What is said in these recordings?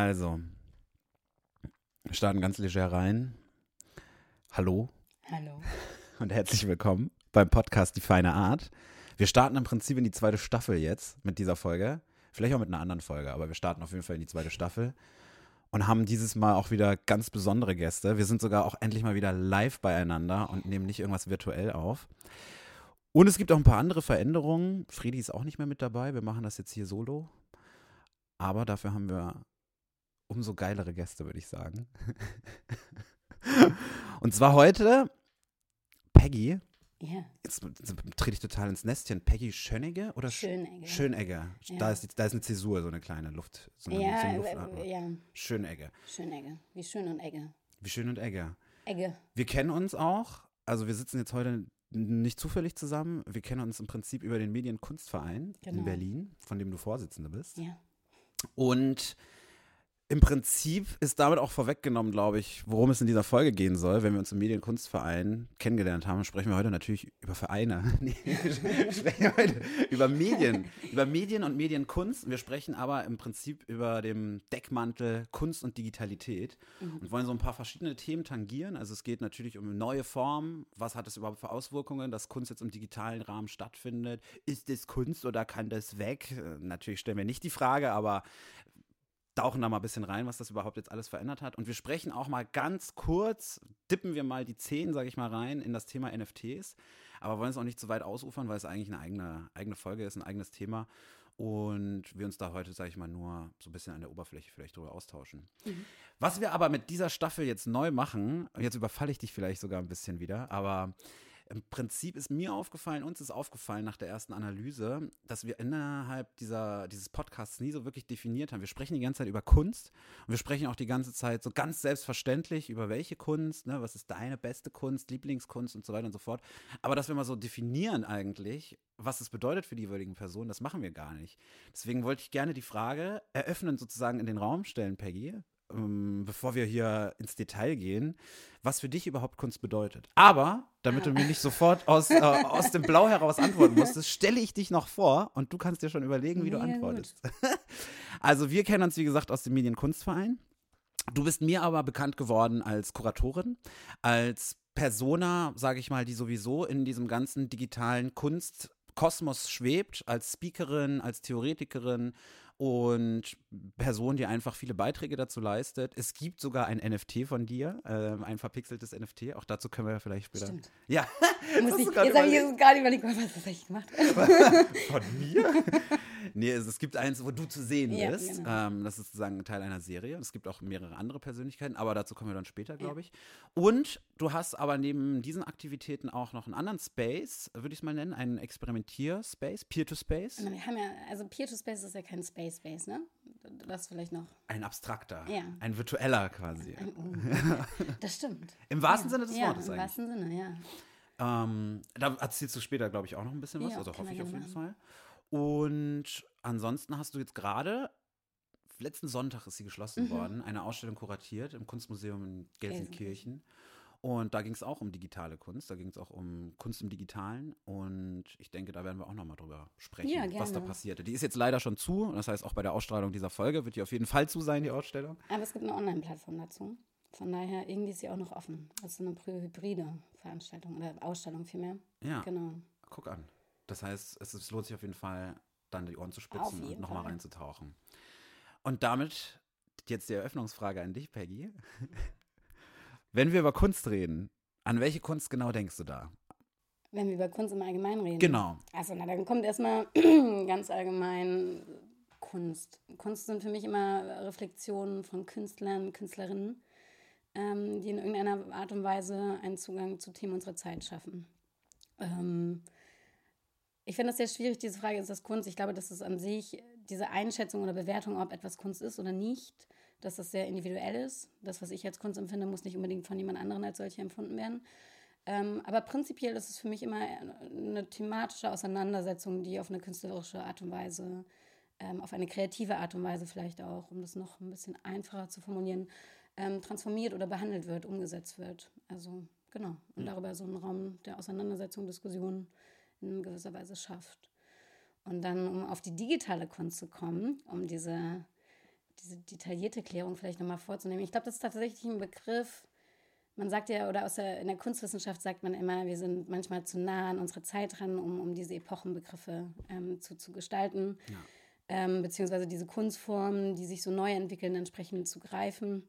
Also, wir starten ganz leger rein. Hallo Hallo. und herzlich willkommen beim Podcast Die feine Art. Wir starten im Prinzip in die zweite Staffel jetzt mit dieser Folge. Vielleicht auch mit einer anderen Folge, aber wir starten auf jeden Fall in die zweite Staffel und haben dieses Mal auch wieder ganz besondere Gäste. Wir sind sogar auch endlich mal wieder live beieinander und nehmen nicht irgendwas virtuell auf. Und es gibt auch ein paar andere Veränderungen. Friedi ist auch nicht mehr mit dabei. Wir machen das jetzt hier solo. Aber dafür haben wir umso geilere Gäste, würde ich sagen. Und zwar heute Peggy. Ja, Jetzt trete ich total ins Nestchen. Peggy Schönegge oder Sch- Schönegge. Schönegge. Ja. Da, ist, da ist eine Zäsur, so eine kleine Luft. So eine, so ja, eine äh, äh, ja, Schönegge. Schönegge. Wie schön und Egge. Wie schön und Egge. Egge. Wir kennen uns auch. Also wir sitzen jetzt heute nicht zufällig zusammen. Wir kennen uns im Prinzip über den Medienkunstverein in Genau. Berlin, von dem du Vorsitzende bist. Ja. Und im Prinzip ist damit auch vorweggenommen, glaube ich, worum es in dieser Folge gehen soll. Wenn wir uns im Medienkunstverein kennengelernt haben, sprechen wir heute natürlich über Vereine. Nee, wir sprechen heute über Medien, über Medien und Medienkunst. Wir sprechen aber im Prinzip über den Deckmantel Kunst und Digitalität und wollen so ein paar verschiedene Themen tangieren. Also es geht natürlich um neue Formen. Was hat es überhaupt für Auswirkungen, dass Kunst jetzt im digitalen Rahmen stattfindet? Ist es Kunst oder kann das weg? Äh, Natürlich stellen wir nicht die Frage, aber tauchen da mal ein bisschen rein, was das überhaupt jetzt alles verändert hat. Und wir sprechen auch mal ganz kurz, dippen wir mal die Zehen, sage ich mal, rein in das Thema NFTs. Aber wollen es auch nicht zu weit ausufern, weil es eigentlich eine eigene, eigene Folge ist, ein eigenes Thema. Und wir uns da heute, sage ich mal, nur so ein bisschen an der Oberfläche vielleicht drüber austauschen. Was wir aber mit dieser Staffel jetzt neu machen, jetzt überfalle ich dich vielleicht sogar ein bisschen wieder, aber im Prinzip ist mir aufgefallen, uns ist aufgefallen nach der ersten Analyse, dass wir innerhalb dieser, dieses Podcasts nie so wirklich definiert haben. Wir sprechen die ganze Zeit über Kunst und wir sprechen auch die ganze Zeit so ganz selbstverständlich über welche Kunst, ne, was ist deine beste Kunst, Lieblingskunst und so weiter und so fort. Aber dass wir mal so definieren eigentlich, was es bedeutet für die jeweiligen Personen, das machen wir gar nicht. Deswegen wollte ich gerne die Frage eröffnen, sozusagen in den Raum stellen, Peggy, ähm, bevor wir hier ins Detail gehen, was für dich überhaupt Kunst bedeutet. Aber, damit du mir nicht sofort aus, äh, aus dem Blau heraus antworten musstest, stelle ich dich noch vor und du kannst dir schon überlegen, wie du Mega antwortest. also wir kennen uns, wie gesagt, aus dem Medienkunstverein. Du bist mir aber bekannt geworden als Kuratorin, als Persona, sage ich mal, die sowieso in diesem ganzen digitalen Kunstkosmos schwebt, als Speakerin, als Theoretikerin und Person, die einfach viele Beiträge dazu leistet. Es gibt sogar ein NFT von dir, äh, ein verpixeltes NFT. Auch dazu können wir ja vielleicht später. Stimmt. Ja, Muss ich, jetzt habe ich jetzt gerade überlegt, was hast du eigentlich gemacht? Von mir? Nee, es, es gibt eins, wo du zu sehen Ja, bist. genau. Ähm, das ist sozusagen Teil einer Serie. Es gibt auch mehrere andere Persönlichkeiten, aber dazu kommen wir dann später, glaube ich. Und du hast aber neben diesen Aktivitäten auch noch einen anderen Space, würde ich es mal nennen, einen Experimentier-Space, Peer-to-Space. Wir haben ja, also Peer-to-Space ist ja kein Space-Space, ne? Das vielleicht noch. Ein abstrakter, Ja. ein virtueller quasi. Ein, oh. Das stimmt. Im wahrsten ja. Sinne des ja, Wortes im eigentlich. wahrsten Sinne, ja. Ähm, da erzählst du später, glaube ich, auch noch ein bisschen was. Ja, also hoffe ich auf jeden Fall. Und ansonsten hast du jetzt gerade, letzten Sonntag ist sie geschlossen Mhm. worden, eine Ausstellung kuratiert im Kunstmuseum in Gelsenkirchen. Und da ging es auch um digitale Kunst, da ging es auch um Kunst im Digitalen. Und ich denke, da werden wir auch nochmal drüber sprechen, Ja, was da passierte. Die ist jetzt leider schon zu. Das heißt, auch bei der Ausstrahlung dieser Folge wird die auf jeden Fall zu sein, die Ausstellung. Aber es gibt eine Online-Plattform dazu. Von daher, irgendwie ist sie auch noch offen. Ist eine hybride Veranstaltung oder Ausstellung vielmehr. Ja, Genau. guck an. Das heißt, es, es lohnt sich auf jeden Fall, dann die Ohren zu spitzen und nochmal reinzutauchen. Und damit jetzt die Eröffnungsfrage an dich, Peggy. Wenn wir über Kunst reden, an welche Kunst genau denkst du da? Wenn wir über Kunst im Allgemeinen reden. Genau. Also, na, dann kommt erstmal ganz allgemein Kunst. Kunst sind für mich immer Reflexionen von Künstlern, Künstlerinnen, ähm, die in irgendeiner Art und Weise einen Zugang zu Themen unserer Zeit schaffen. Ähm, ich finde das sehr schwierig, diese Frage, ist das Kunst? Ich glaube, dass es an sich diese Einschätzung oder Bewertung, ob etwas Kunst ist oder nicht, dass das sehr individuell ist. Das, was ich als Kunst empfinde, muss nicht unbedingt von jemand anderem als solche empfunden werden. Ähm, aber prinzipiell ist es für mich immer eine thematische Auseinandersetzung, die auf eine künstlerische Art und Weise, ähm, auf eine kreative Art und Weise vielleicht auch, um das noch ein bisschen einfacher zu formulieren, ähm, transformiert oder behandelt wird, umgesetzt wird. Also genau. Und darüber so einen Raum der Auseinandersetzung, Diskussion in gewisser Weise schafft. Und dann, um auf die digitale Kunst zu kommen, um diese, diese detaillierte Klärung vielleicht nochmal vorzunehmen. Ich glaube, das ist tatsächlich ein Begriff, man sagt ja, oder aus der, in der Kunstwissenschaft sagt man immer, wir sind manchmal zu nah an unsere Zeit dran, um, um diese Epochenbegriffe ähm, zu, zu gestalten. Ja. Ähm, beziehungsweise diese Kunstformen, die sich so neu entwickeln, entsprechend zu greifen.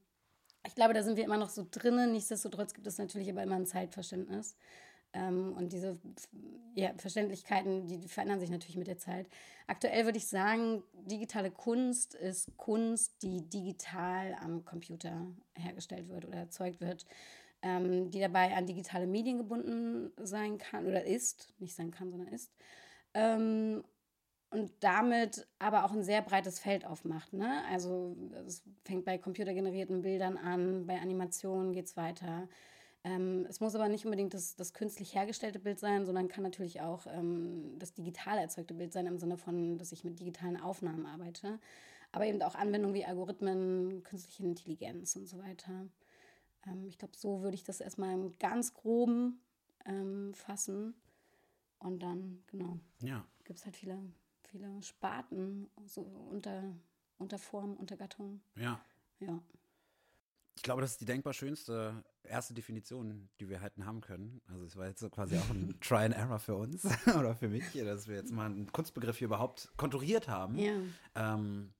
Ich glaube, da sind wir immer noch so drinnen. Nichtsdestotrotz gibt es natürlich aber immer ein Zeitverständnis. Ähm, und diese ja, Verständlichkeiten, die, verändern sich natürlich mit der Zeit. Aktuell würde ich sagen, digitale Kunst ist Kunst, die digital am Computer hergestellt wird oder erzeugt wird, ähm, die dabei an digitale Medien gebunden sein kann oder ist, nicht sein kann, sondern ist. Ähm, und damit aber auch ein sehr breites Feld aufmacht. Ne? Also es fängt bei computergenerierten Bildern an, bei Animationen geht es weiter. Ähm, es muss aber nicht unbedingt das, das künstlich hergestellte Bild sein, sondern kann natürlich auch ähm, das digital erzeugte Bild sein, im Sinne von, dass ich mit digitalen Aufnahmen arbeite. Aber eben auch Anwendungen wie Algorithmen, künstliche Intelligenz und so weiter. Ähm, ich glaube, so würde ich das erstmal im ganz groben ähm, fassen. Und dann, genau, ja. gibt es halt viele, viele Sparten, so unter, unter Form, unter Gattung. Ja. Ja. Ich glaube, das ist die denkbar schönste erste Definition, die wir hätten haben können. Also es war jetzt so quasi auch ein Try and Error für uns oder für mich, dass wir jetzt mal einen Kunstbegriff hier überhaupt konturiert haben. Ja. Ähm,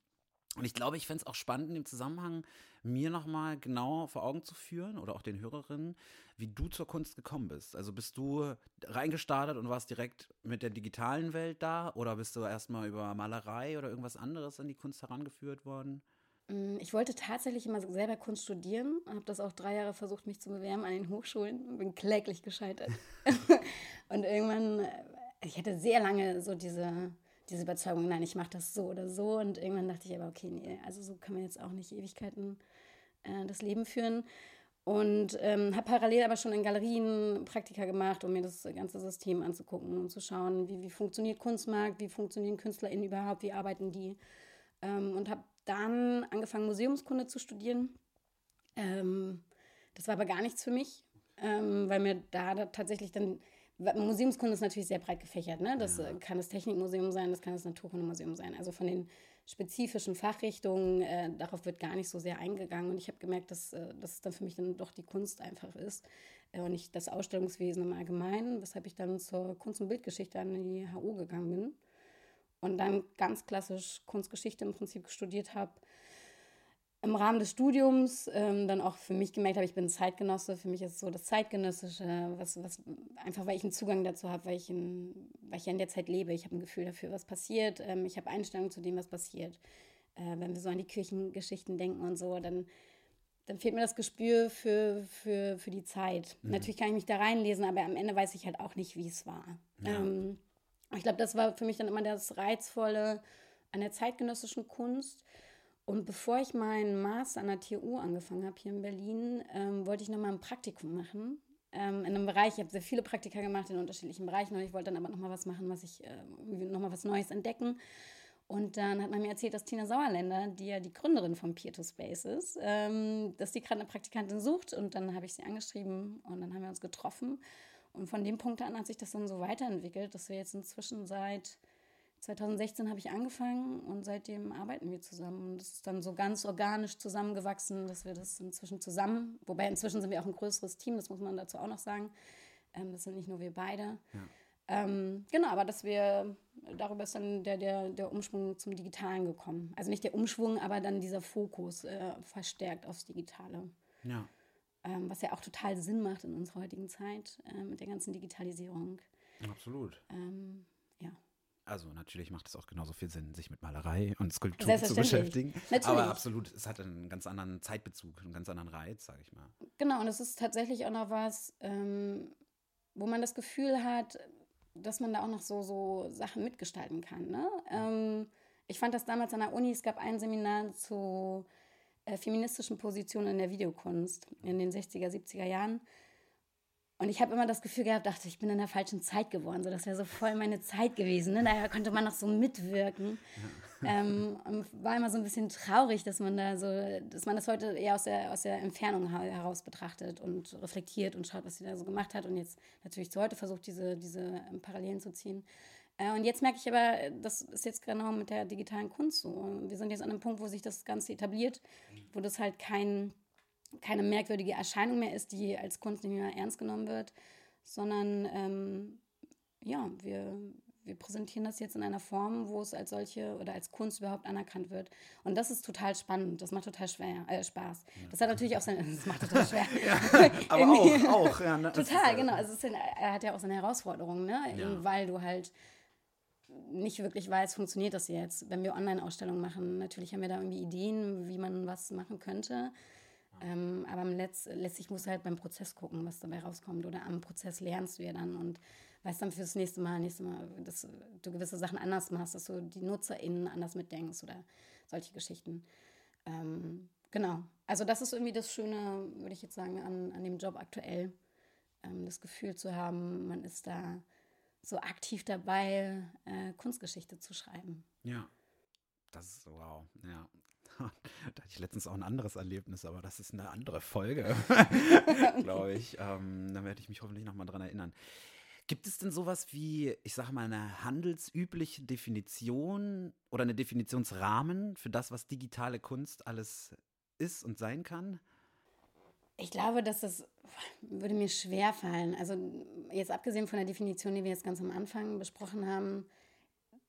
und ich glaube, ich fände es auch spannend, im Zusammenhang mir nochmal genau vor Augen zu führen oder auch den Hörerinnen, wie du zur Kunst gekommen bist. Also bist du reingestartet und warst direkt mit der digitalen Welt da oder bist du erstmal über Malerei oder irgendwas anderes an die Kunst herangeführt worden? Mm, ich wollte tatsächlich immer selber Kunst studieren, habe das auch drei Jahre versucht, mich zu bewerben an den Hochschulen und bin kläglich gescheitert. und irgendwann, äh, ich hatte sehr lange so diese, diese Überzeugung, nein, ich mache das so oder so. Und irgendwann dachte ich aber, okay, nee, also so kann man jetzt auch nicht Ewigkeiten äh, das Leben führen. Und ähm, habe parallel aber schon in Galerien Praktika gemacht, um mir das ganze System anzugucken und zu schauen, wie, wie funktioniert Kunstmarkt, wie funktionieren KünstlerInnen überhaupt, wie arbeiten die. Ähm, und habe dann angefangen, Museumskunde zu studieren. Ähm, das war aber gar nichts für mich, ähm, weil mir da, da, tatsächlich dann. Museumskunde ist natürlich sehr breit gefächert. Ne? Das ja. kann das Technikmuseum sein, das kann das Naturkundemuseum sein. Also von den spezifischen Fachrichtungen, äh, darauf wird gar nicht so sehr eingegangen. Und ich habe gemerkt, dass, äh, dass es dann für mich dann doch die Kunst einfach ist äh, und nicht das Ausstellungswesen im Allgemeinen, weshalb ich dann zur Kunst- und Bildgeschichte an die HU gegangen bin und dann ganz klassisch Kunstgeschichte im Prinzip studiert habe. Im Rahmen des Studiums ähm, dann auch für mich gemerkt habe, ich bin Zeitgenosse. Für mich ist es so das Zeitgenössische, was, was, einfach weil ich einen Zugang dazu habe, weil, ich in, weil ich ja in der Zeit lebe. Ich habe ein Gefühl dafür, was passiert. Ähm, ich habe Einstellungen zu dem, was passiert. Äh, wenn wir so an die Kirchengeschichten denken und so, dann, dann fehlt mir das Gespür für, für, für die Zeit. Mhm. Natürlich kann ich mich da reinlesen, aber am Ende weiß ich halt auch nicht, wie es war. Ja. Ähm, ich glaube, das war für mich dann immer das Reizvolle an der zeitgenössischen Kunst. Und bevor ich meinen Master an der TU angefangen habe hier in Berlin, ähm, wollte ich nochmal ein Praktikum machen. Ähm, in einem Bereich, ich habe sehr viele Praktika gemacht in unterschiedlichen Bereichen und ich wollte dann aber nochmal was machen, was ich, äh, nochmal was Neues entdecken. Und dann hat man mir erzählt, dass Tina Sauerländer, die ja die Gründerin von Peer to Space ist, ähm, dass die gerade eine Praktikantin sucht. Und dann habe ich sie angeschrieben und dann haben wir uns getroffen. Und von dem Punkt an hat sich das dann so weiterentwickelt, dass wir jetzt inzwischen seit 2016 habe ich angefangen und seitdem arbeiten wir zusammen. Und das ist dann so ganz organisch zusammengewachsen, dass wir das inzwischen zusammen, wobei inzwischen sind wir auch ein größeres Team, das muss man dazu auch noch sagen. Ähm, das sind nicht nur wir beide. Ja. Ähm, genau, aber dass wir, darüber ist dann der, der, der Umschwung zum Digitalen gekommen. Also nicht der Umschwung, aber dann dieser Fokus äh, verstärkt aufs Digitale. Ja ähm, was ja auch total Sinn macht in unserer heutigen Zeit äh, mit der ganzen Digitalisierung. Absolut. Ähm, ja. Also natürlich macht es auch genauso viel Sinn, sich mit Malerei und Skulptur zu beschäftigen. Natürlich. Aber absolut, es hat einen ganz anderen Zeitbezug, einen ganz anderen Reiz, sage ich mal. Genau, und es ist tatsächlich auch noch was, ähm, wo man das Gefühl hat, dass man da auch noch so, so Sachen mitgestalten kann. Ne? Ähm, ich fand das damals an der Uni, es gab ein Seminar zu feministischen Positionen in der Videokunst in den 60er, 70er Jahren. Und ich habe immer das Gefühl gehabt, dachte, ich bin in der falschen Zeit geworden. So, das wäre so voll meine Zeit gewesen. Ne? Da konnte man noch so mitwirken. Ja. Ähm, war immer so ein bisschen traurig, dass man da so, dass man das heute eher aus der, aus der Entfernung heraus betrachtet und reflektiert und schaut, was sie da so gemacht hat. Und jetzt natürlich zu heute versucht, diese, diese Parallelen zu ziehen. Äh, und jetzt merke ich aber, das ist jetzt genau mit der digitalen Kunst so. Wir sind jetzt an einem Punkt, wo sich das Ganze etabliert, wo das halt kein, keine merkwürdige Erscheinung mehr ist, die als Kunst nicht mehr ernst genommen wird, sondern ähm, ja, wir, wir präsentieren das jetzt in einer Form, wo es als solche oder als Kunst überhaupt anerkannt wird. Und das ist total spannend. Das macht total schwer, äh, Spaß. Das hat natürlich auch seine, das macht total schwer. ja, aber auch, auch, ja. Ne? Total, genau. Also es ist, er hat ja auch seine Herausforderungen, ne? Weil du halt nicht wirklich weißt, funktioniert das jetzt. Wenn wir Online-Ausstellungen machen, natürlich haben wir da irgendwie Ideen, wie man was machen könnte. Ähm, aber Letz letztlich musst du halt beim Prozess gucken, was dabei rauskommt. Oder am Prozess lernst du ja dann und weißt dann fürs nächste Mal, nächste Mal, dass du gewisse Sachen anders machst, dass du die NutzerInnen anders mitdenkst oder solche Geschichten. Ähm, genau. Also das ist irgendwie das Schöne, würde ich jetzt sagen, an, an dem Job aktuell. Ähm, das Gefühl zu haben, man ist da so aktiv dabei, äh, Kunstgeschichte zu schreiben. Ja. Das ist wow, ja. Da hatte ich letztens auch ein anderes Erlebnis, aber das ist eine andere Folge, glaube ich. Ähm, da werde ich mich hoffentlich nochmal dran erinnern. Gibt es denn sowas wie, ich sage mal, eine handelsübliche Definition oder eine Definitionsrahmen für das, was digitale Kunst alles ist und sein kann? Ich glaube, dass das würde mir schwer fallen. Also jetzt abgesehen von der Definition, die wir jetzt ganz am Anfang besprochen haben,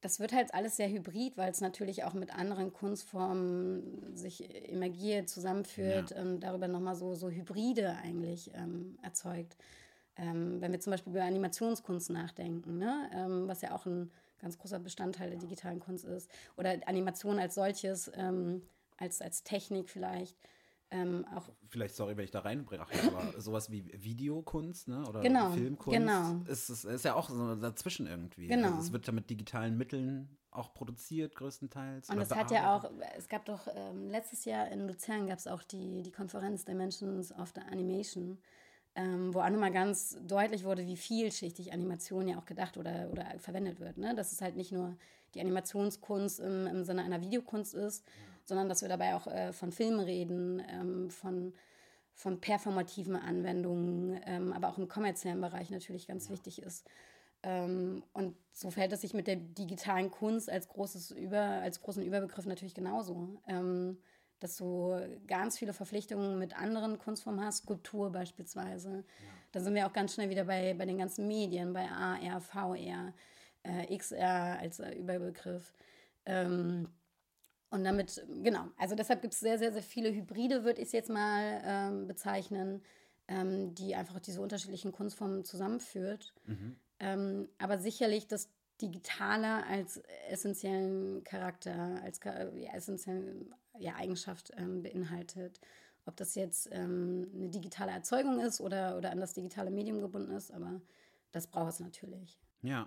das wird halt alles sehr hybrid, weil es natürlich auch mit anderen Kunstformen sich emergiert, zusammenführt ja. und darüber nochmal so, so Hybride eigentlich ähm, erzeugt. Ähm, wenn wir zum Beispiel über Animationskunst nachdenken, ne? Ähm, was ja auch ein ganz großer Bestandteil der digitalen Kunst ist, oder Animation als solches, ähm, als, als Technik vielleicht. Ähm, auch Vielleicht, sorry, wenn ich da reinbreche, aber sowas wie Videokunst ne? oder genau, Filmkunst genau. Ist, ist, ist ja auch so dazwischen irgendwie. Genau. Also es wird ja mit digitalen Mitteln auch produziert, größtenteils. Und es hat ja auch, es gab doch ähm, letztes Jahr in Luzern gab es auch die, die Konferenz Dimensions of the Animation, ähm, wo auch nochmal ganz deutlich wurde, wie vielschichtig Animation ja auch gedacht oder, oder verwendet wird. Ne? Dass es halt nicht nur die Animationskunst im, im Sinne einer Videokunst ist, sondern dass wir dabei auch äh, von Filmen reden, ähm, von, von performativen Anwendungen, ähm, aber auch im kommerziellen Bereich natürlich ganz ja. wichtig ist. Ähm, und so fällt es sich mit der digitalen Kunst als, großes Über, als großen Überbegriff natürlich genauso. Ähm, dass du ganz viele Verpflichtungen mit anderen Kunstformen hast, Skulptur beispielsweise. Ja. Da sind wir auch ganz schnell wieder bei, bei den ganzen Medien, bei AR, VR, äh, XR als äh, Überbegriff. Ähm, und damit, genau, also deshalb gibt es sehr, sehr, sehr viele Hybride, würde ich es jetzt mal ähm, bezeichnen, ähm, die einfach diese unterschiedlichen Kunstformen zusammenführt. Mhm. Ähm, aber sicherlich das Digitale als essentiellen Charakter, als ja, essentielle ja, Eigenschaft ähm, beinhaltet. Ob das jetzt ähm, eine digitale Erzeugung ist oder, oder an das digitale Medium gebunden ist, aber das braucht es natürlich. Ja,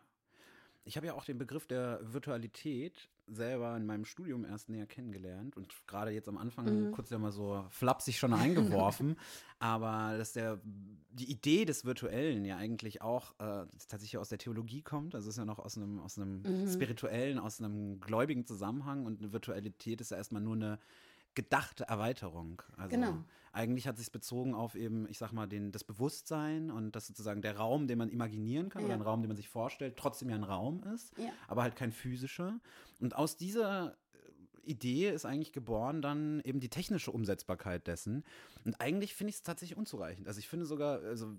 ich habe ja auch den Begriff der Virtualität selber in meinem Studium erst näher kennengelernt und gerade jetzt am Anfang mhm. kurz ja mal so flapsig schon eingeworfen. aber dass der, die Idee des Virtuellen ja eigentlich auch äh, tatsächlich aus der Theologie kommt. Also es ist ja noch aus einem, aus einem mhm. spirituellen, aus einem gläubigen Zusammenhang und eine Virtualität ist ja erstmal nur eine gedachte Erweiterung. Also genau. eigentlich hat sich bezogen auf eben, ich sag mal, den, das Bewusstsein und das sozusagen der Raum, den man imaginieren kann ja. oder ein Raum, den man sich vorstellt, trotzdem ja ein Raum ist, ja. aber halt kein physischer. Und aus dieser Idee ist eigentlich geboren dann eben die technische Umsetzbarkeit dessen. Und eigentlich finde ich es tatsächlich unzureichend. Also ich finde sogar, also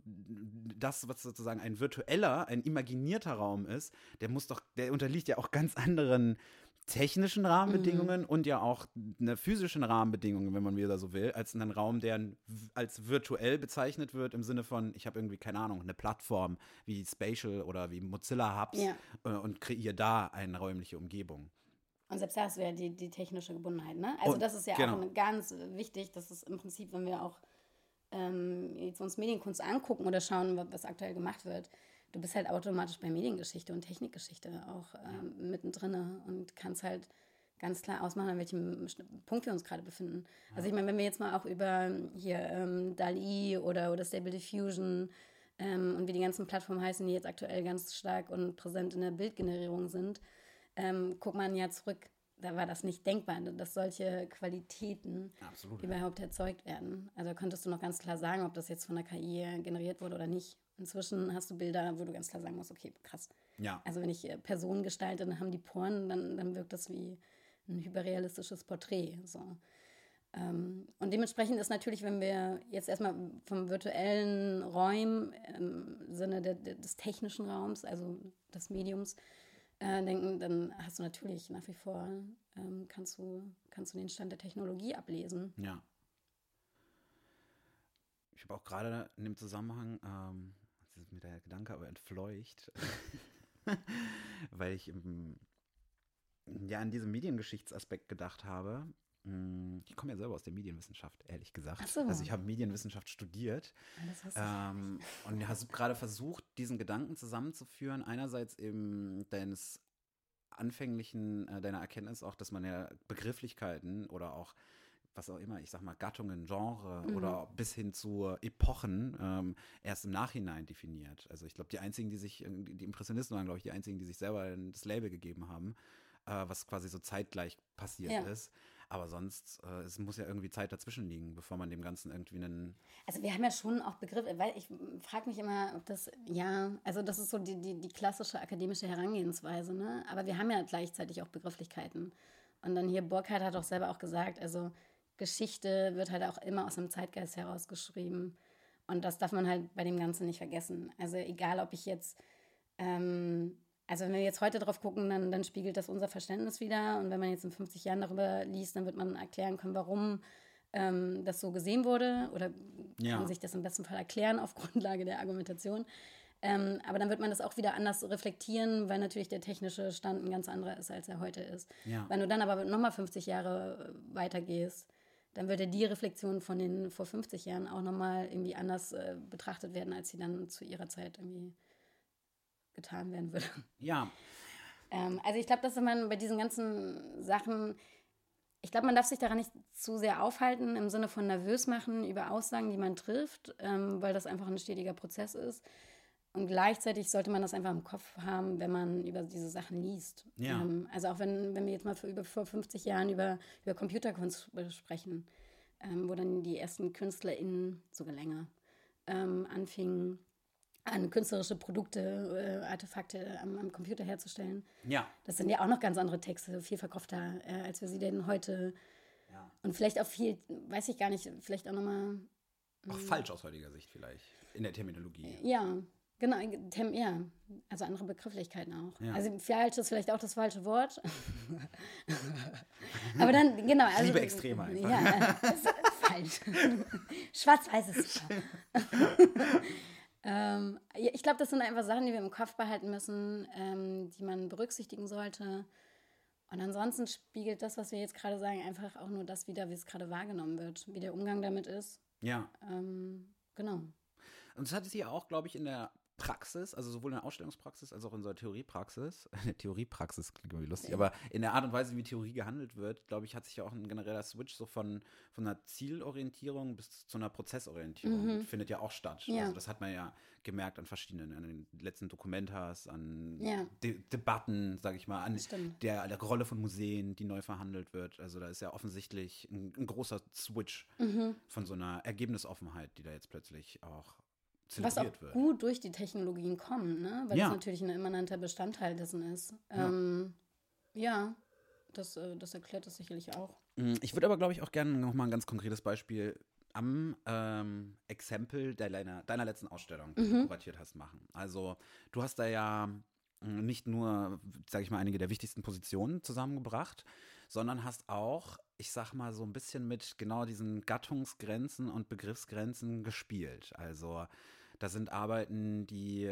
das, was sozusagen ein virtueller, ein imaginierter Raum ist, der muss doch, der unterliegt ja auch ganz anderen technischen Rahmenbedingungen mhm. und ja auch eine physischen Rahmenbedingungen, wenn man wieder so will, als einen Raum, der als virtuell bezeichnet wird im Sinne von, ich habe irgendwie, keine Ahnung, eine Plattform wie Spatial oder wie Mozilla Hubs ja. Äh, und kreiere da eine räumliche Umgebung. Und selbst das wäre die, die technische Gebundenheit, ne? Also und, das ist ja genau. auch ganz wichtig, dass es im Prinzip, wenn wir auch ähm, jetzt uns Medienkunst angucken oder schauen, was aktuell gemacht wird, du bist halt automatisch bei Mediengeschichte und Technikgeschichte auch ähm, mittendrin und kannst halt ganz klar ausmachen, an welchem Punkt wir uns gerade befinden. Ja. Also ich meine, wenn wir jetzt mal auch über hier ähm, DALI oder, oder Stable Diffusion ähm, und wie die ganzen Plattformen heißen, die jetzt aktuell ganz stark und präsent in der Bildgenerierung sind, ähm, guckt man ja zurück, da war das nicht denkbar, dass solche Qualitäten Absolut, überhaupt erzeugt werden. Also könntest du noch ganz klar sagen, ob das jetzt von der KI generiert wurde oder nicht. Inzwischen hast du Bilder, wo du ganz klar sagen musst, okay, krass. Ja. Also wenn ich äh, Personen gestalte, dann haben die Poren, dann, dann wirkt das wie ein hyperrealistisches Porträt. So. Ähm, und dementsprechend ist natürlich, wenn wir jetzt erstmal vom virtuellen Räumen im Sinne de, de, des technischen Raums, also des Mediums, äh, denken, dann hast du natürlich nach wie vor, ähm, kannst, du, kannst du den Stand der Technologie ablesen. Ja. Ich habe auch gerade in dem Zusammenhang, ähm, das ist mir der Gedanke aber entfleucht, weil ich im, ja an diesem Mediengeschichtsaspekt gedacht habe. Hm, Ich komme ja selber aus der Medienwissenschaft, ehrlich gesagt. So. Also ich habe Medienwissenschaft studiert das hast du ähm, und hast gerade versucht, diesen Gedanken zusammenzuführen. Einerseits eben deines anfänglichen, äh, deiner Erkenntnis auch, dass man ja Begrifflichkeiten oder auch was auch immer, ich sag mal Gattungen, Genre Mhm. oder bis hin zu Epochen ähm, erst im Nachhinein definiert. Also ich glaube, die einzigen, die sich, irgendwie- die Impressionisten waren, glaube ich, die einzigen, die sich selber das Label gegeben haben, äh, was quasi so zeitgleich passiert Ja. ist. Aber sonst, äh, es muss ja irgendwie Zeit dazwischen liegen, bevor man dem Ganzen irgendwie einen Also wir haben ja schon auch Begriffe, weil ich frage mich immer, ob das, ja, also das ist so die, die, die klassische akademische Herangehensweise, ne? Aber wir haben ja gleichzeitig auch Begrifflichkeiten. Und dann hier Burkhardt hat auch selber auch gesagt, also Geschichte wird halt auch immer aus dem Zeitgeist herausgeschrieben. Und das darf man halt bei dem Ganzen nicht vergessen. Also egal, ob ich jetzt, ähm, also wenn wir jetzt heute drauf gucken, dann, dann spiegelt das unser Verständnis wieder. Und wenn man jetzt in 50 Jahren darüber liest, dann wird man erklären können, warum ähm, das so gesehen wurde oder Ja. kann sich das im besten Fall erklären auf Grundlage der Argumentation. Ähm, aber dann wird man das auch wieder anders reflektieren, weil natürlich der technische Stand ein ganz anderer ist, als er heute ist. Ja. Wenn du dann aber nochmal 50 Jahre weitergehst, dann würde die Reflexion von den vor 50 Jahren auch nochmal irgendwie anders äh, betrachtet werden, als sie dann zu ihrer Zeit irgendwie getan werden würde. Ja, Ähm, also ich glaube, dass man bei diesen ganzen Sachen, ich glaube, man darf sich daran nicht zu sehr aufhalten, im Sinne von nervös machen über Aussagen, die man trifft, ähm, weil das einfach ein stetiger Prozess ist. Und gleichzeitig sollte man das einfach im Kopf haben, wenn man über diese Sachen liest. Ja. Ähm, also auch wenn, wenn wir jetzt mal für über vor 50 Jahren über, über Computerkunst sprechen, ähm, wo dann die ersten KünstlerInnen, sogar länger, ähm, anfingen, an künstlerische Produkte, äh, Artefakte am, am Computer herzustellen. ja, Das sind ja auch noch ganz andere Texte, viel verkopfter, äh, als wir sie denn heute. Ja. Und vielleicht auch viel, weiß ich gar nicht, vielleicht auch nochmal, auch falsch aus heutiger Sicht vielleicht, in der Terminologie. ja, genau, Tem, ja, also andere Begrifflichkeiten auch. Ja. Also falsch ist vielleicht auch das falsche Wort. Aber dann, genau. Also, liebe Extreme einfach. Ja, falsch. Schwarz-Weiß ist super. Ähm, ich glaube, das sind einfach Sachen, die wir im Kopf behalten müssen, ähm, die man berücksichtigen sollte. Und ansonsten spiegelt das, was wir jetzt gerade sagen, einfach auch nur das wieder, wie es gerade wahrgenommen wird, wie der Umgang damit ist. Ja. Ähm, genau. Und das hat es ja auch, glaube ich, in der Praxis, also sowohl in der Ausstellungspraxis als auch in unserer Theoriepraxis, in der Theoriepraxis klingt irgendwie lustig, aber in der Art und Weise, wie Theorie gehandelt wird, glaube ich, hat sich ja auch ein genereller Switch so von, von einer Zielorientierung bis zu einer Prozessorientierung findet ja auch statt. Ja. Also das hat man ja gemerkt an verschiedenen, an den letzten Dokumentas, an Ja. De Debatten, sage ich mal, an der, der Rolle von Museen, die neu verhandelt wird. Also da ist ja offensichtlich ein, ein großer Switch von so einer Ergebnisoffenheit, die da jetzt plötzlich auch Was auch wird. gut durch die Technologien kommen, ne? weil Ja. das natürlich ein immanenter Bestandteil dessen ist. Ja, ähm, ja das, äh, das erklärt das sicherlich auch. Mm, Ich würde aber, glaube ich, auch gerne nochmal ein ganz konkretes Beispiel am ähm, Exempel deiner, deiner letzten Ausstellung, die du kuratiert hast, machen. Also du hast da ja mm, nicht nur, sage ich mal, einige der wichtigsten Positionen zusammengebracht, sondern hast auch, ich sag mal, so ein bisschen mit genau diesen Gattungsgrenzen und Begriffsgrenzen gespielt. Also da sind Arbeiten, die,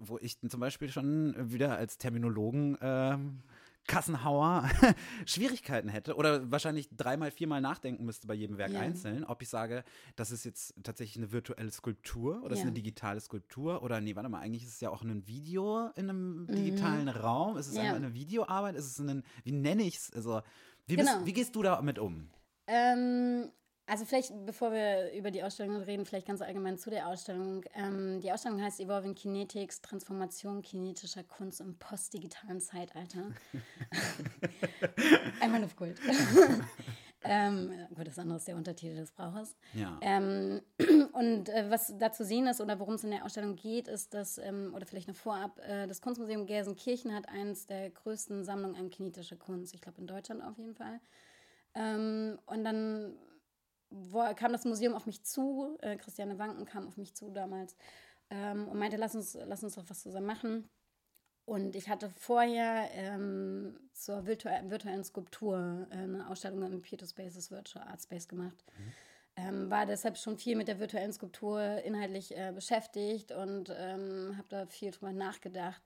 wo ich zum Beispiel schon wieder als Terminologen ähm, Kassenhauer Schwierigkeiten hätte oder wahrscheinlich dreimal, viermal nachdenken müsste bei jedem Werk Ja. einzeln, ob ich sage, das ist jetzt tatsächlich eine virtuelle Skulptur oder ist Ja. eine digitale Skulptur oder nee, warte mal, eigentlich ist es ja auch ein Video in einem digitalen Raum. Ist es Mhm. Einfach eine Videoarbeit? Ist es ein, wie nenne ich es? Also, wie, Genau. bist, wie gehst du damit um? Ähm, also vielleicht, bevor wir über die Ausstellung reden, vielleicht ganz allgemein zu der Ausstellung. Ähm, die Ausstellung heißt Evolving Kinetics, Transformation kinetischer Kunst im postdigitalen Zeitalter. Einmal Luft geholt. ähm, gut, das andere ist der Untertitel des Brauches. Ja. Ähm, und äh, was da zu sehen ist oder worum es in der Ausstellung geht, ist, dass, ähm, oder vielleicht noch vorab, äh, das Kunstmuseum Gelsenkirchen hat eines der größten Sammlungen an kinetischer Kunst. Ich glaube, in Deutschland auf jeden Fall. Ähm, und dann kam das Museum auf mich zu, äh, Christiane Wanken kam auf mich zu damals ähm, und meinte, lass uns, lass uns doch was zusammen machen. Und ich hatte vorher ähm, zur virtu virtuellen Skulptur äh, eine Ausstellung im Pieto Spaces Virtual Art Space gemacht. Mhm. Ähm, war deshalb schon viel mit der virtuellen Skulptur inhaltlich äh, beschäftigt und ähm, habe da viel drüber nachgedacht.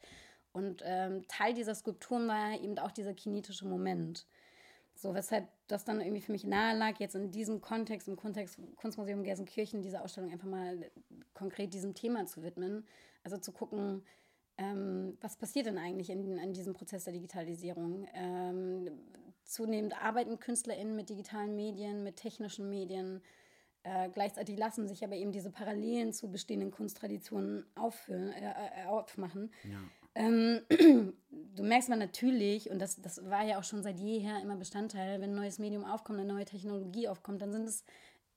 Und ähm, Teil dieser Skulpturen war eben auch dieser kinetische Moment. So, weshalb das dann irgendwie für mich nahe lag, jetzt in diesem Kontext, im Kontext Kunstmuseum Gelsenkirchen, diese Ausstellung einfach mal konkret diesem Thema zu widmen. Also zu gucken, ähm, was passiert denn eigentlich in, in diesem Prozess der Digitalisierung? Ähm, zunehmend arbeiten KünstlerInnen mit digitalen Medien, mit technischen Medien. Äh, gleichzeitig lassen sich aber eben diese Parallelen zu bestehenden Kunsttraditionen aufführen, äh, äh aufmachen. Ja. Ähm, du merkst mal natürlich, und das, das war ja auch schon seit jeher immer Bestandteil, wenn ein neues Medium aufkommt, eine neue Technologie aufkommt, dann sind es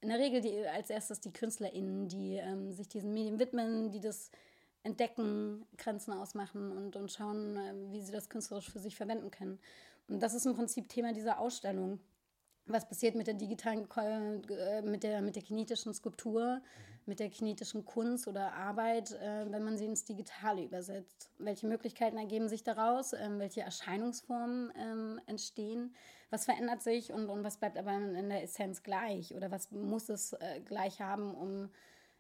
in der Regel die, als erstes die KünstlerInnen, die ähm, sich diesen Medien widmen, die das entdecken, Grenzen ausmachen und, und schauen, äh, wie sie das künstlerisch für sich verwenden können. Und das ist im Prinzip Thema dieser Ausstellung. Was passiert mit der digitalen, äh, mit der, mit der kinetischen Skulptur, mhm. mit der kinetischen Kunst oder Arbeit, äh, wenn man sie ins Digitale übersetzt? Welche Möglichkeiten ergeben sich daraus? Ähm, welche Erscheinungsformen ähm, entstehen? Was verändert sich und, und was bleibt aber in der Essenz gleich? Oder was muss es gleich haben, um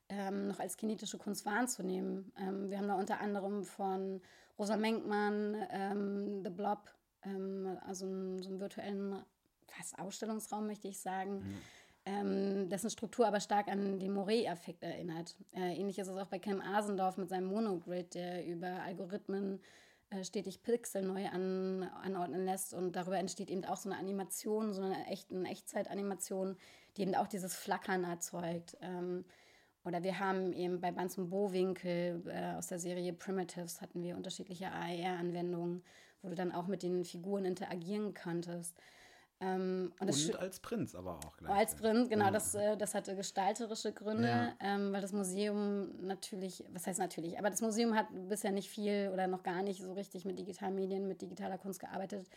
ähm, noch als kinetische Kunst wahrzunehmen. Wir haben da unter anderem von Rosa Menkmann The Blob, also einen, so einen virtuellen fast Ausstellungsraum, möchte ich sagen. Mhm. Ähm, dessen Struktur aber stark an den Moret-Effekt erinnert. Äh, ähnlich ist es auch bei Cam Asendorf mit seinem Monogrid, der über Algorithmen äh, stetig Pixel neu an, anordnen lässt und darüber entsteht eben auch so eine Animation, so eine, echt, eine Echtzeit-Animation, die eben auch dieses Flackern erzeugt. Ähm, oder wir haben eben bei Banz und Bowinkel äh, aus der Serie Primitives hatten wir unterschiedliche AR-Anwendungen, wo du dann auch mit den Figuren interagieren konntest. Ähm, und, und als Prinz aber auch. Gleich. Als Prinz, genau, ja. das, äh, das hatte gestalterische Gründe, ja. ähm, weil das Museum natürlich, was heißt natürlich, aber das Museum hat bisher nicht viel oder noch gar nicht so richtig mit digitalen Medien, mit digitaler Kunst gearbeitet.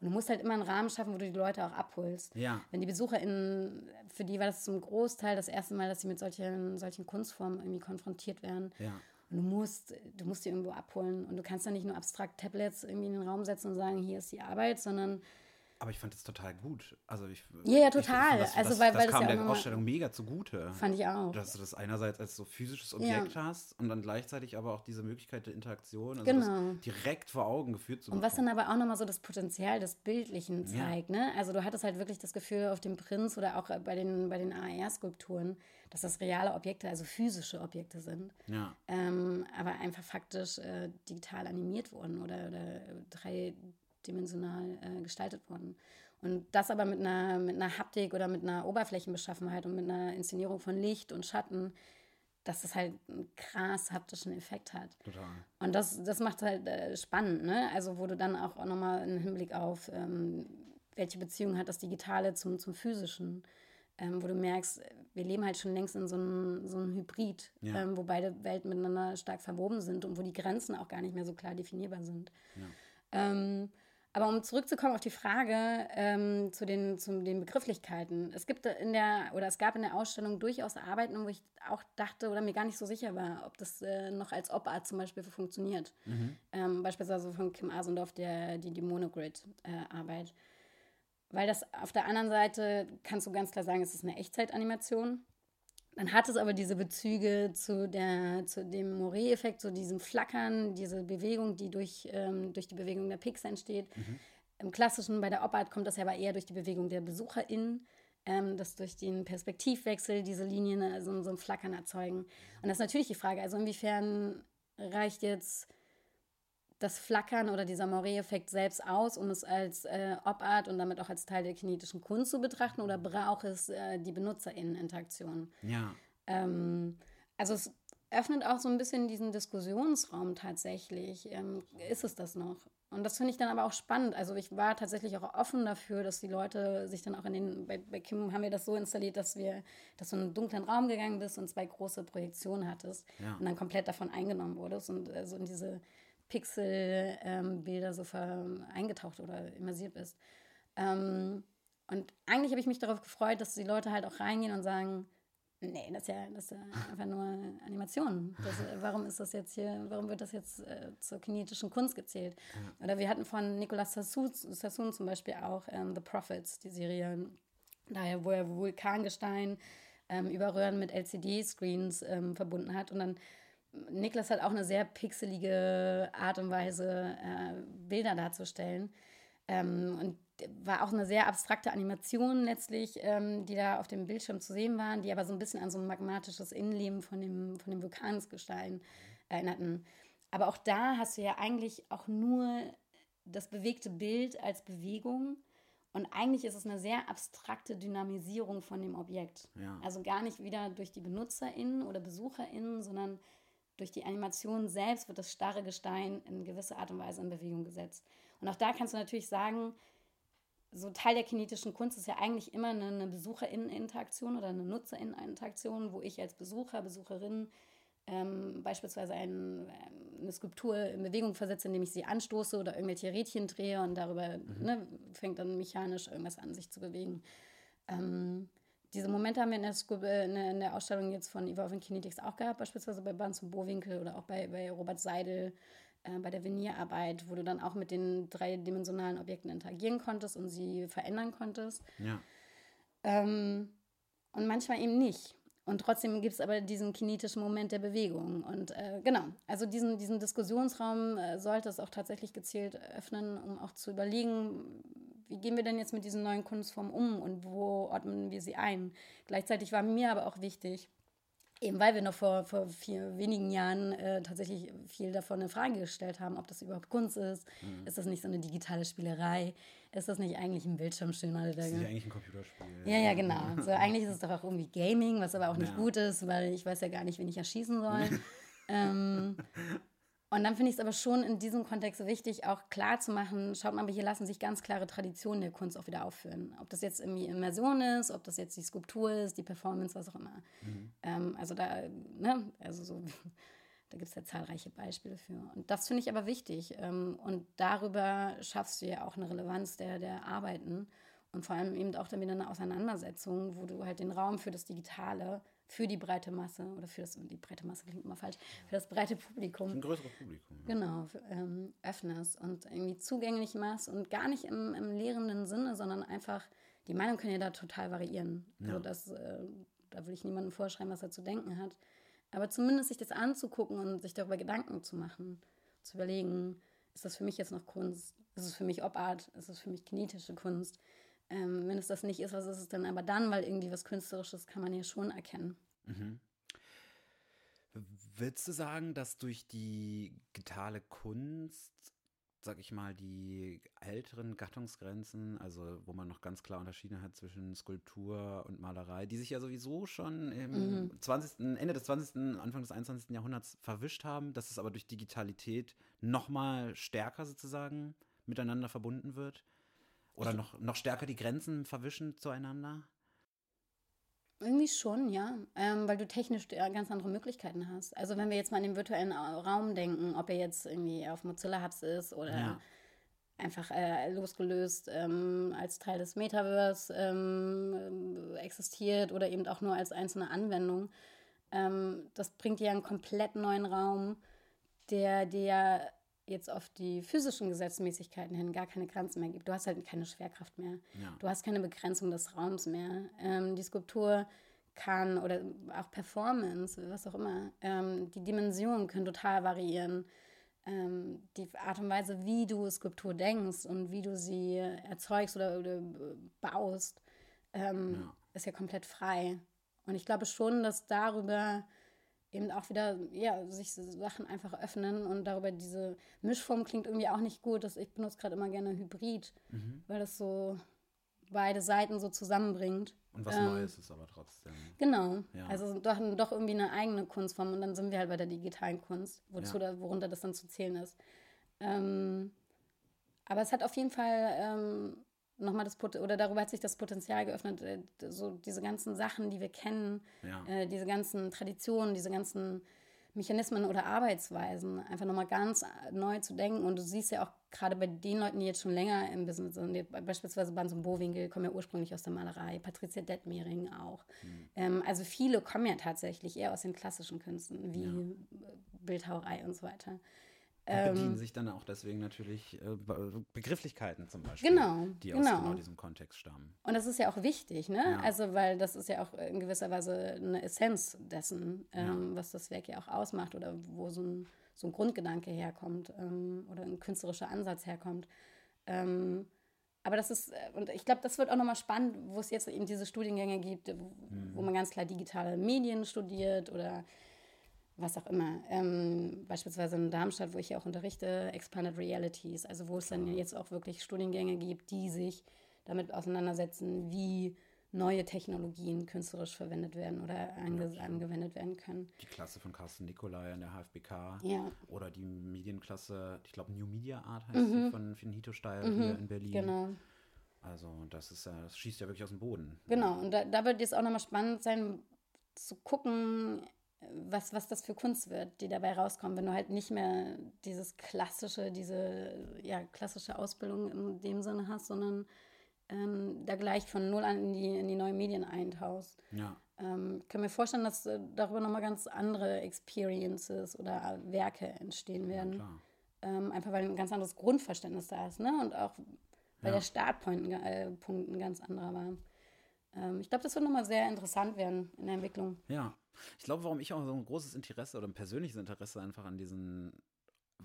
Und du musst halt immer einen Rahmen schaffen, wo du die Leute auch abholst. Ja. Wenn die BesucherInnen, für die war das zum Großteil das erste Mal, dass sie mit solchen, solchen Kunstformen irgendwie konfrontiert werden. Ja. Und du musst, du musst die irgendwo abholen. Und du kannst dann nicht nur abstrakt Tablets irgendwie in den Raum setzen und sagen, hier ist die Arbeit, sondern aber ich fand das total gut. Also ich, ja, ja, total. Ich, das, also, das, weil, das weil kam das ja der Ausstellung mega zugute. Fand ich auch. Dass du das einerseits als so physisches Objekt ja. hast und dann gleichzeitig aber auch diese Möglichkeit der Interaktion, also genau. direkt vor Augen geführt zu bekommen. Und was dann aber auch nochmal so das Potenzial des Bildlichen zeigt. Ja. Ne? Also du hattest halt wirklich das Gefühl auf dem Prinz oder auch bei den, bei den AR-Skulpturen, dass das reale Objekte, also physische Objekte sind. Ja. Ähm, aber einfach faktisch äh, digital animiert wurden oder, oder drei dimensional äh, gestaltet worden. Und das aber mit einer, mit einer Haptik oder mit einer Oberflächenbeschaffenheit und mit einer Inszenierung von Licht und Schatten, dass das halt einen krass haptischen Effekt hat. Total. Und das, das macht halt äh, spannend, ne? Also wo du dann auch, auch nochmal einen Hinblick auf, ähm, welche Beziehung hat das Digitale zum, zum Physischen, ähm, wo du merkst, wir leben halt schon längst in so einem, so einem Hybrid, ja. ähm, wo beide Welten miteinander stark verwoben sind und wo die Grenzen auch gar nicht mehr so klar definierbar sind. Ja. Aber um zurückzukommen auf die Frage ähm, zu, den, zu den Begrifflichkeiten. Es gibt in der, oder es gab in der Ausstellung durchaus Arbeiten, wo ich auch dachte oder mir gar nicht so sicher war, ob das äh, noch als Op-Art zum Beispiel funktioniert. Mhm. Ähm, beispielsweise von Kim Asendorf, der, die, die Monogrid-Arbeit. Äh, Weil das auf der anderen Seite kannst du ganz klar sagen, es ist eine Echtzeitanimation. Dann hat es aber diese Bezüge zu, der, zu dem Moret-Effekt, zu diesem Flackern, diese Bewegung, die durch, ähm, durch die Bewegung der Pixel entsteht. Mhm. Im klassischen, bei der Op-Art kommt das ja aber eher durch die Bewegung der BesucherInnen, ähm, dass durch den Perspektivwechsel diese Linien also so ein Flackern erzeugen. Und das ist natürlich die Frage, also inwiefern reicht jetzt das Flackern oder dieser Moret-Effekt selbst aus, um es als äh, Op-Art und damit auch als Teil der kinetischen Kunst zu betrachten oder braucht es äh, die BenutzerInnen-Interaktion? Ja. Ähm, also es öffnet auch so ein bisschen diesen Diskussionsraum tatsächlich. Ähm, ist es das noch? Und das finde ich dann aber auch spannend. Also ich war tatsächlich auch offen dafür, dass die Leute sich dann auch in den, bei, bei Kim haben wir das so installiert, dass wir, dass du in einen dunklen Raum gegangen bist und zwei große Projektionen hattest ja. und dann komplett davon eingenommen wurdest und äh, so in diese Pixel-Bilder ähm, so eingetaucht oder immersiert bist. Ähm, und eigentlich habe ich mich darauf gefreut, dass die Leute halt auch reingehen und sagen, Nee, das ist ja, das ist ja einfach nur Animation. Das, warum ist das jetzt hier, warum wird das jetzt äh, zur kinetischen Kunst gezählt? Oder wir hatten von Nicolas Sassoon, Sassoon zum Beispiel auch ähm, The Prophets, die Serie, daher, wo er Vulkangestein ähm, über Röhren mit LCD-Screens ähm, verbunden hat. Und dann, Niklas hat auch eine sehr pixelige Art und Weise, äh, Bilder darzustellen. Ähm, und war auch eine sehr abstrakte Animation letztlich, ähm, die da auf dem Bildschirm zu sehen waren, die aber so ein bisschen an so ein magmatisches Innenleben von dem, von dem Vulkansgestein erinnerten. Aber auch da hast du ja eigentlich auch nur das bewegte Bild als Bewegung. Und eigentlich ist es eine sehr abstrakte Dynamisierung von dem Objekt. Ja. Also gar nicht wieder durch die BenutzerInnen oder BesucherInnen, sondern durch die Animation selbst wird das starre Gestein in gewisser Art und Weise in Bewegung gesetzt. Und auch da kannst du natürlich sagen, so Teil der kinetischen Kunst ist ja eigentlich immer eine, eine BesucherInnen-Interaktion oder eine NutzerInnen-Interaktion, wo ich als Besucher, Besucherin ähm, beispielsweise ein, ähm, eine Skulptur in Bewegung versetze, indem ich sie anstoße oder irgendwelche Rädchen drehe und darüber mhm. ne, fängt dann mechanisch irgendwas an, sich zu bewegen. Ähm, diese Momente haben wir in der, äh, in der, Ausstellung jetzt von Evolving Kinetics auch gehabt, beispielsweise bei Barnes und Bowinkel oder auch bei, bei Robert Seidel äh, bei der Venierarbeit, wo du dann auch mit den dreidimensionalen Objekten interagieren konntest und sie verändern konntest. Ja. Ähm, und manchmal eben nicht. Und trotzdem gibt es aber diesen kinetischen Moment der Bewegung. Und äh, genau, also diesen, diesen Diskussionsraum äh, sollte es auch tatsächlich gezielt öffnen, um auch zu überlegen, wie gehen wir denn jetzt mit diesen neuen Kunstformen um und wo ordnen wir sie ein. Gleichzeitig war mir aber auch wichtig, Eben weil wir noch vor, vor vier wenigen Jahren äh, tatsächlich viel davon eine Frage gestellt haben, ob das überhaupt Kunst ist. Mhm. Ist das nicht so eine digitale Spielerei? Ist das nicht eigentlich ein Bildschirmschöner? Ist das nicht eigentlich ein Computerspiel? Ja, ja, genau. So, eigentlich ist es doch auch irgendwie Gaming, was aber auch nicht ja. gut ist, weil ich weiß ja gar nicht, wen ich erschießen soll. ähm, und dann finde ich es aber schon in diesem Kontext wichtig, auch klar zu machen, schaut mal, hier lassen sich ganz klare Traditionen der Kunst auch wieder aufführen. Ob das jetzt irgendwie Immersion ist, ob das jetzt die Skulptur ist, die Performance, was auch immer. Mhm. Ähm, also da, ne, also so, da gibt es ja zahlreiche Beispiele für. Und das finde ich aber wichtig. Ähm, und darüber schaffst du ja auch eine Relevanz der, der Arbeiten und vor allem eben auch dann wieder eine Auseinandersetzung, wo du halt den Raum für das Digitale für die breite Masse oder für das, die breite Masse klingt immer falsch, für das breite Publikum. Für ein größeres Publikum. Ja. Genau, ähm, öffnest und irgendwie zugänglich machst und gar nicht im, im lehrenden Sinne, sondern einfach, die Meinung kann ja da total variieren. Ja. Also das, äh, da will ich niemandem vorschreiben, was er zu denken hat. Aber zumindest sich das anzugucken und sich darüber Gedanken zu machen, zu überlegen, ist das für mich jetzt noch Kunst? Ist es für mich Obart? Ist es für mich kinetische Kunst? Ähm, wenn es das nicht ist, was ist es denn aber dann? Weil irgendwie was Künstlerisches kann man ja schon erkennen. Mhm. Willst du sagen, dass durch die digitale Kunst, sag ich mal, die älteren Gattungsgrenzen, also wo man noch ganz klar unterschieden hat zwischen Skulptur und Malerei, die sich ja sowieso schon im mhm. 20., Ende des 20., Anfang des 21. Jahrhunderts verwischt haben, dass es aber durch Digitalität noch mal stärker sozusagen miteinander verbunden wird? Oder noch, noch stärker die Grenzen verwischen zueinander? Irgendwie schon, ja. Ähm, weil du technisch ganz andere Möglichkeiten hast. Also wenn wir jetzt mal an den virtuellen Raum denken, ob er jetzt irgendwie auf Mozilla Hubs ist oder ja. einfach äh, losgelöst ähm, als Teil des Metaverse ähm, existiert oder eben auch nur als einzelne Anwendung. Ähm, das bringt dir einen komplett neuen Raum, der dir jetzt auf die physischen Gesetzmäßigkeiten hin gar keine Grenzen mehr gibt. Du hast halt keine Schwerkraft mehr. Ja. Du hast keine Begrenzung des Raums mehr. Ähm, die Skulptur kann oder auch Performance, was auch immer, ähm, die Dimensionen können total variieren. Ähm, die Art und Weise, wie du Skulptur denkst und wie du sie erzeugst oder, oder baust, ähm, ja. ist ja komplett frei. Und ich glaube schon, dass darüber eben auch wieder, ja, sich Sachen einfach öffnen und darüber diese Mischform klingt irgendwie auch nicht gut. Das, ich benutze gerade immer gerne Hybrid, mhm. weil das so beide Seiten so zusammenbringt. Und was ähm, Neues ist aber trotzdem. Genau. Ja. Also doch, doch irgendwie eine eigene Kunstform und dann sind wir halt bei der digitalen Kunst, wozu ja. da, worunter das dann zu zählen ist. Ähm, aber es hat auf jeden Fall ähm, nochmal das Pot oder darüber hat sich das Potenzial geöffnet, äh, so diese ganzen Sachen, die wir kennen, Ja. äh, diese ganzen Traditionen, diese ganzen Mechanismen oder Arbeitsweisen einfach nochmal ganz neu zu denken. Und du siehst ja auch gerade bei den Leuten, die jetzt schon länger im Business sind, beispielsweise und Bowinkel kommen ja ursprünglich aus der Malerei, Patricia Detmering auch. Ähm, also viele kommen ja tatsächlich eher aus den klassischen Künsten, wie äh, Bildhauerei und so weiter. Und bedienen sich dann auch deswegen natürlich äh, Be- Begrifflichkeiten zum Beispiel, Genau, die aus genau. genau diesem Kontext stammen. Und das ist ja auch wichtig, ne? Ja. Also, weil das ist ja auch in gewisser Weise eine Essenz dessen, ähm, was das Werk ja auch ausmacht oder wo so ein, so ein Grundgedanke herkommt ähm, oder ein künstlerischer Ansatz herkommt. Ähm, aber das ist, äh, und ich glaube, das wird auch nochmal spannend, wo es jetzt eben diese Studiengänge gibt, wo, wo man ganz klar digitale Medien studiert oder was auch immer. Ähm, beispielsweise in Darmstadt, wo ich ja auch unterrichte, Expanded Realities, also wo es dann jetzt auch wirklich Studiengänge gibt, die sich damit auseinandersetzen, wie neue Technologien künstlerisch verwendet werden oder ange angewendet werden können. Die Klasse von Carsten Nicolai an der HFBK Ja, oder die Medienklasse, ich glaube New Media Art heißt die von Finito Steil hier in Berlin. genau. Also das ist ja, das schießt ja wirklich aus dem Boden. Genau, und da, da wird jetzt auch nochmal spannend sein, zu gucken, was, was das für Kunst wird, die dabei rauskommt, wenn du halt nicht mehr dieses klassische, diese ja, klassische Ausbildung in dem Sinne hast, sondern ähm, da gleich von null an in die, in die neuen Medien eintauchst. Ja. Ähm, ich kann mir vorstellen, dass äh, darüber nochmal ganz andere Experiences oder Werke entstehen werden. Klar. Ähm, einfach weil ein ganz anderes Grundverständnis da ist, ne? Und auch weil Ja. der Startpunkt äh, ein ganz anderer war. Ähm, ich glaube, das wird nochmal sehr interessant werden in der Entwicklung. Ja. Ich glaube, warum ich auch so ein großes Interesse oder ein persönliches Interesse einfach an diesen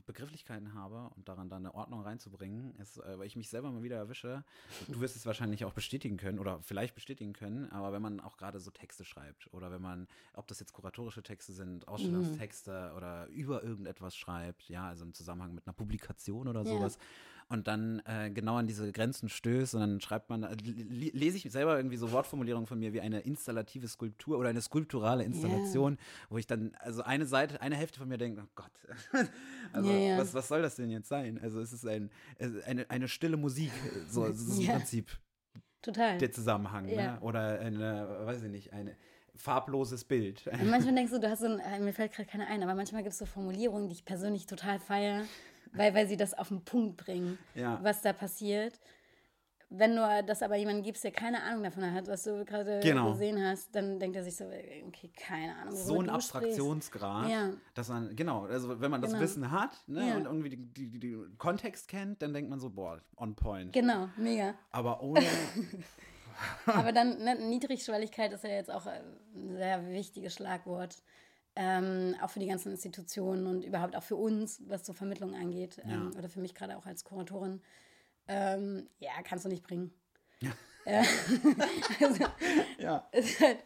Begrifflichkeiten habe und daran dann eine Ordnung reinzubringen, ist, äh, weil ich mich selber mal wieder erwische. Du wirst es wahrscheinlich auch bestätigen können oder vielleicht bestätigen können, aber wenn man auch gerade so Texte schreibt oder wenn man, ob das jetzt kuratorische Texte sind, Ausstellungstexte oder über irgendetwas schreibt, ja, also im Zusammenhang mit einer Publikation oder sowas und dann äh, genau an diese Grenzen stößt und dann schreibt man, äh, le- lese ich selber irgendwie so Wortformulierungen von mir wie eine installative Skulptur oder eine skulpturale Installation, wo ich dann, also eine Seite, eine Hälfte von mir denkt, oh Gott, also ja. Was, was soll das denn jetzt sein? Also es ist ein, es eine, eine stille Musik, so das ist im. Prinzip Total. der Zusammenhang, ne? oder eine, weiß ich nicht, ein farbloses Bild. Und manchmal denkst du, du hast so ein, äh, mir fällt gerade keine ein, aber manchmal gibt es so Formulierungen, die ich persönlich total feiere, weil, weil sie das auf den Punkt bringen, Ja. was da passiert. Wenn du das aber jemandem gibst, der keine Ahnung davon hat, was du gerade Genau. gesehen hast, dann denkt er sich so, okay, keine Ahnung. so ein. Abstraktionsgrad, Ja. dass man, genau, also wenn man das Genau. Wissen hat ne, Ja. und irgendwie die, die, die, die Kontext kennt, dann denkt man so, boah, on point. Genau, mega. Aber ohne, Aber dann, ne, Niedrigschwelligkeit ist ja jetzt auch ein sehr wichtiges Schlagwort. Ähm, auch für die ganzen Institutionen und überhaupt auch für uns, was so Vermittlung angeht. Ähm, Ja. Oder für mich gerade auch als Kuratorin. Ähm, ja, kannst du nicht bringen. Ja. also, ja, ist halt